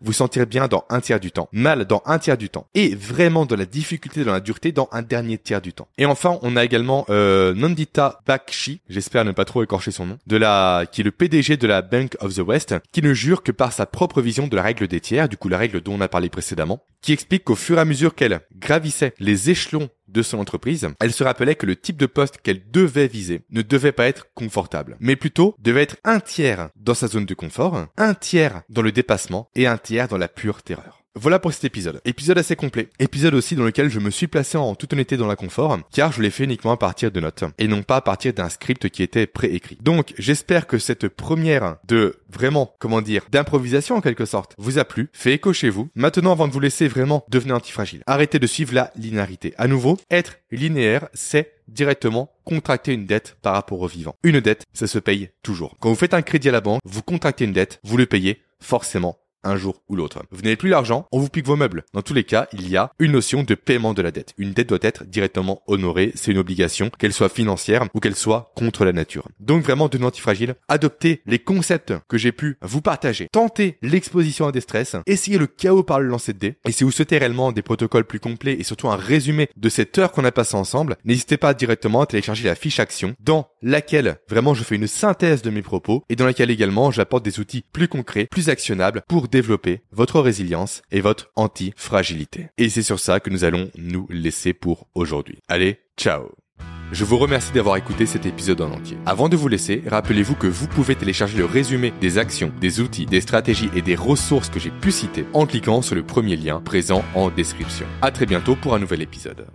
vous sentir bien dans un tiers du temps, mal dans un tiers du temps, et vraiment dans la difficulté, dans la dureté dans un dernier tiers du temps. Et enfin, on a également euh, Nandita Bakshi, j'espère ne pas trop écorcher son nom, de la qui est le PDG de la Bank of the West, qui ne jure que par sa propre vision de la règle des tiers, du coup la règle dont on a parlé précédemment, qui explique qu'au fur et à mesure qu'elle gravissait les échelons de son entreprise, elle se rappelait que le type de poste qu'elle devait viser ne devait pas être confortable, mais plutôt devait être un tiers dans sa zone de confort, un tiers dans le dépassement et un tiers dans la pure terreur. Voilà pour cet épisode. Épisode assez complet. Épisode aussi dans lequel je me suis placé en toute honnêteté dans l'inconfort, car je l'ai fait uniquement à partir de notes, et non pas à partir d'un script qui était préécrit. Donc, j'espère que cette première de vraiment, comment dire, d'improvisation en quelque sorte, vous a plu, fait écho chez vous. Maintenant, avant de vous laisser vraiment, devenez antifragile. Arrêtez de suivre la linéarité. À nouveau, être linéaire, c'est directement contracter une dette par rapport au vivant. Une dette, ça se paye toujours. Quand vous faites un crédit à la banque, vous contractez une dette, vous le payez forcément un jour ou l'autre. Vous n'avez plus l'argent, on vous pique vos meubles. Dans tous les cas, il y a une notion de paiement de la dette. Une dette doit être directement honorée, c'est une obligation, qu'elle soit financière ou qu'elle soit contre la nature. Donc vraiment, de antifragile, adoptez les concepts que j'ai pu vous partager. Tentez l'exposition à des stress, essayez le chaos par le lancer de dés. Et si vous souhaitez réellement des protocoles plus complets et surtout un résumé de cette heure qu'on a passé ensemble, n'hésitez pas directement à télécharger la fiche action dans laquelle vraiment je fais une synthèse de mes propos et dans laquelle également j'apporte des outils plus concrets, plus actionnables pour développer votre résilience et votre anti-fragilité. Et c'est sur ça que nous allons nous laisser pour aujourd'hui. Allez, ciao je vous remercie d'avoir écouté cet épisode en entier. Avant de vous laisser, rappelez-vous que vous pouvez télécharger le résumé des actions, des outils, des stratégies et des ressources que j'ai pu citer en cliquant sur le premier lien présent en description. À très bientôt pour un nouvel épisode.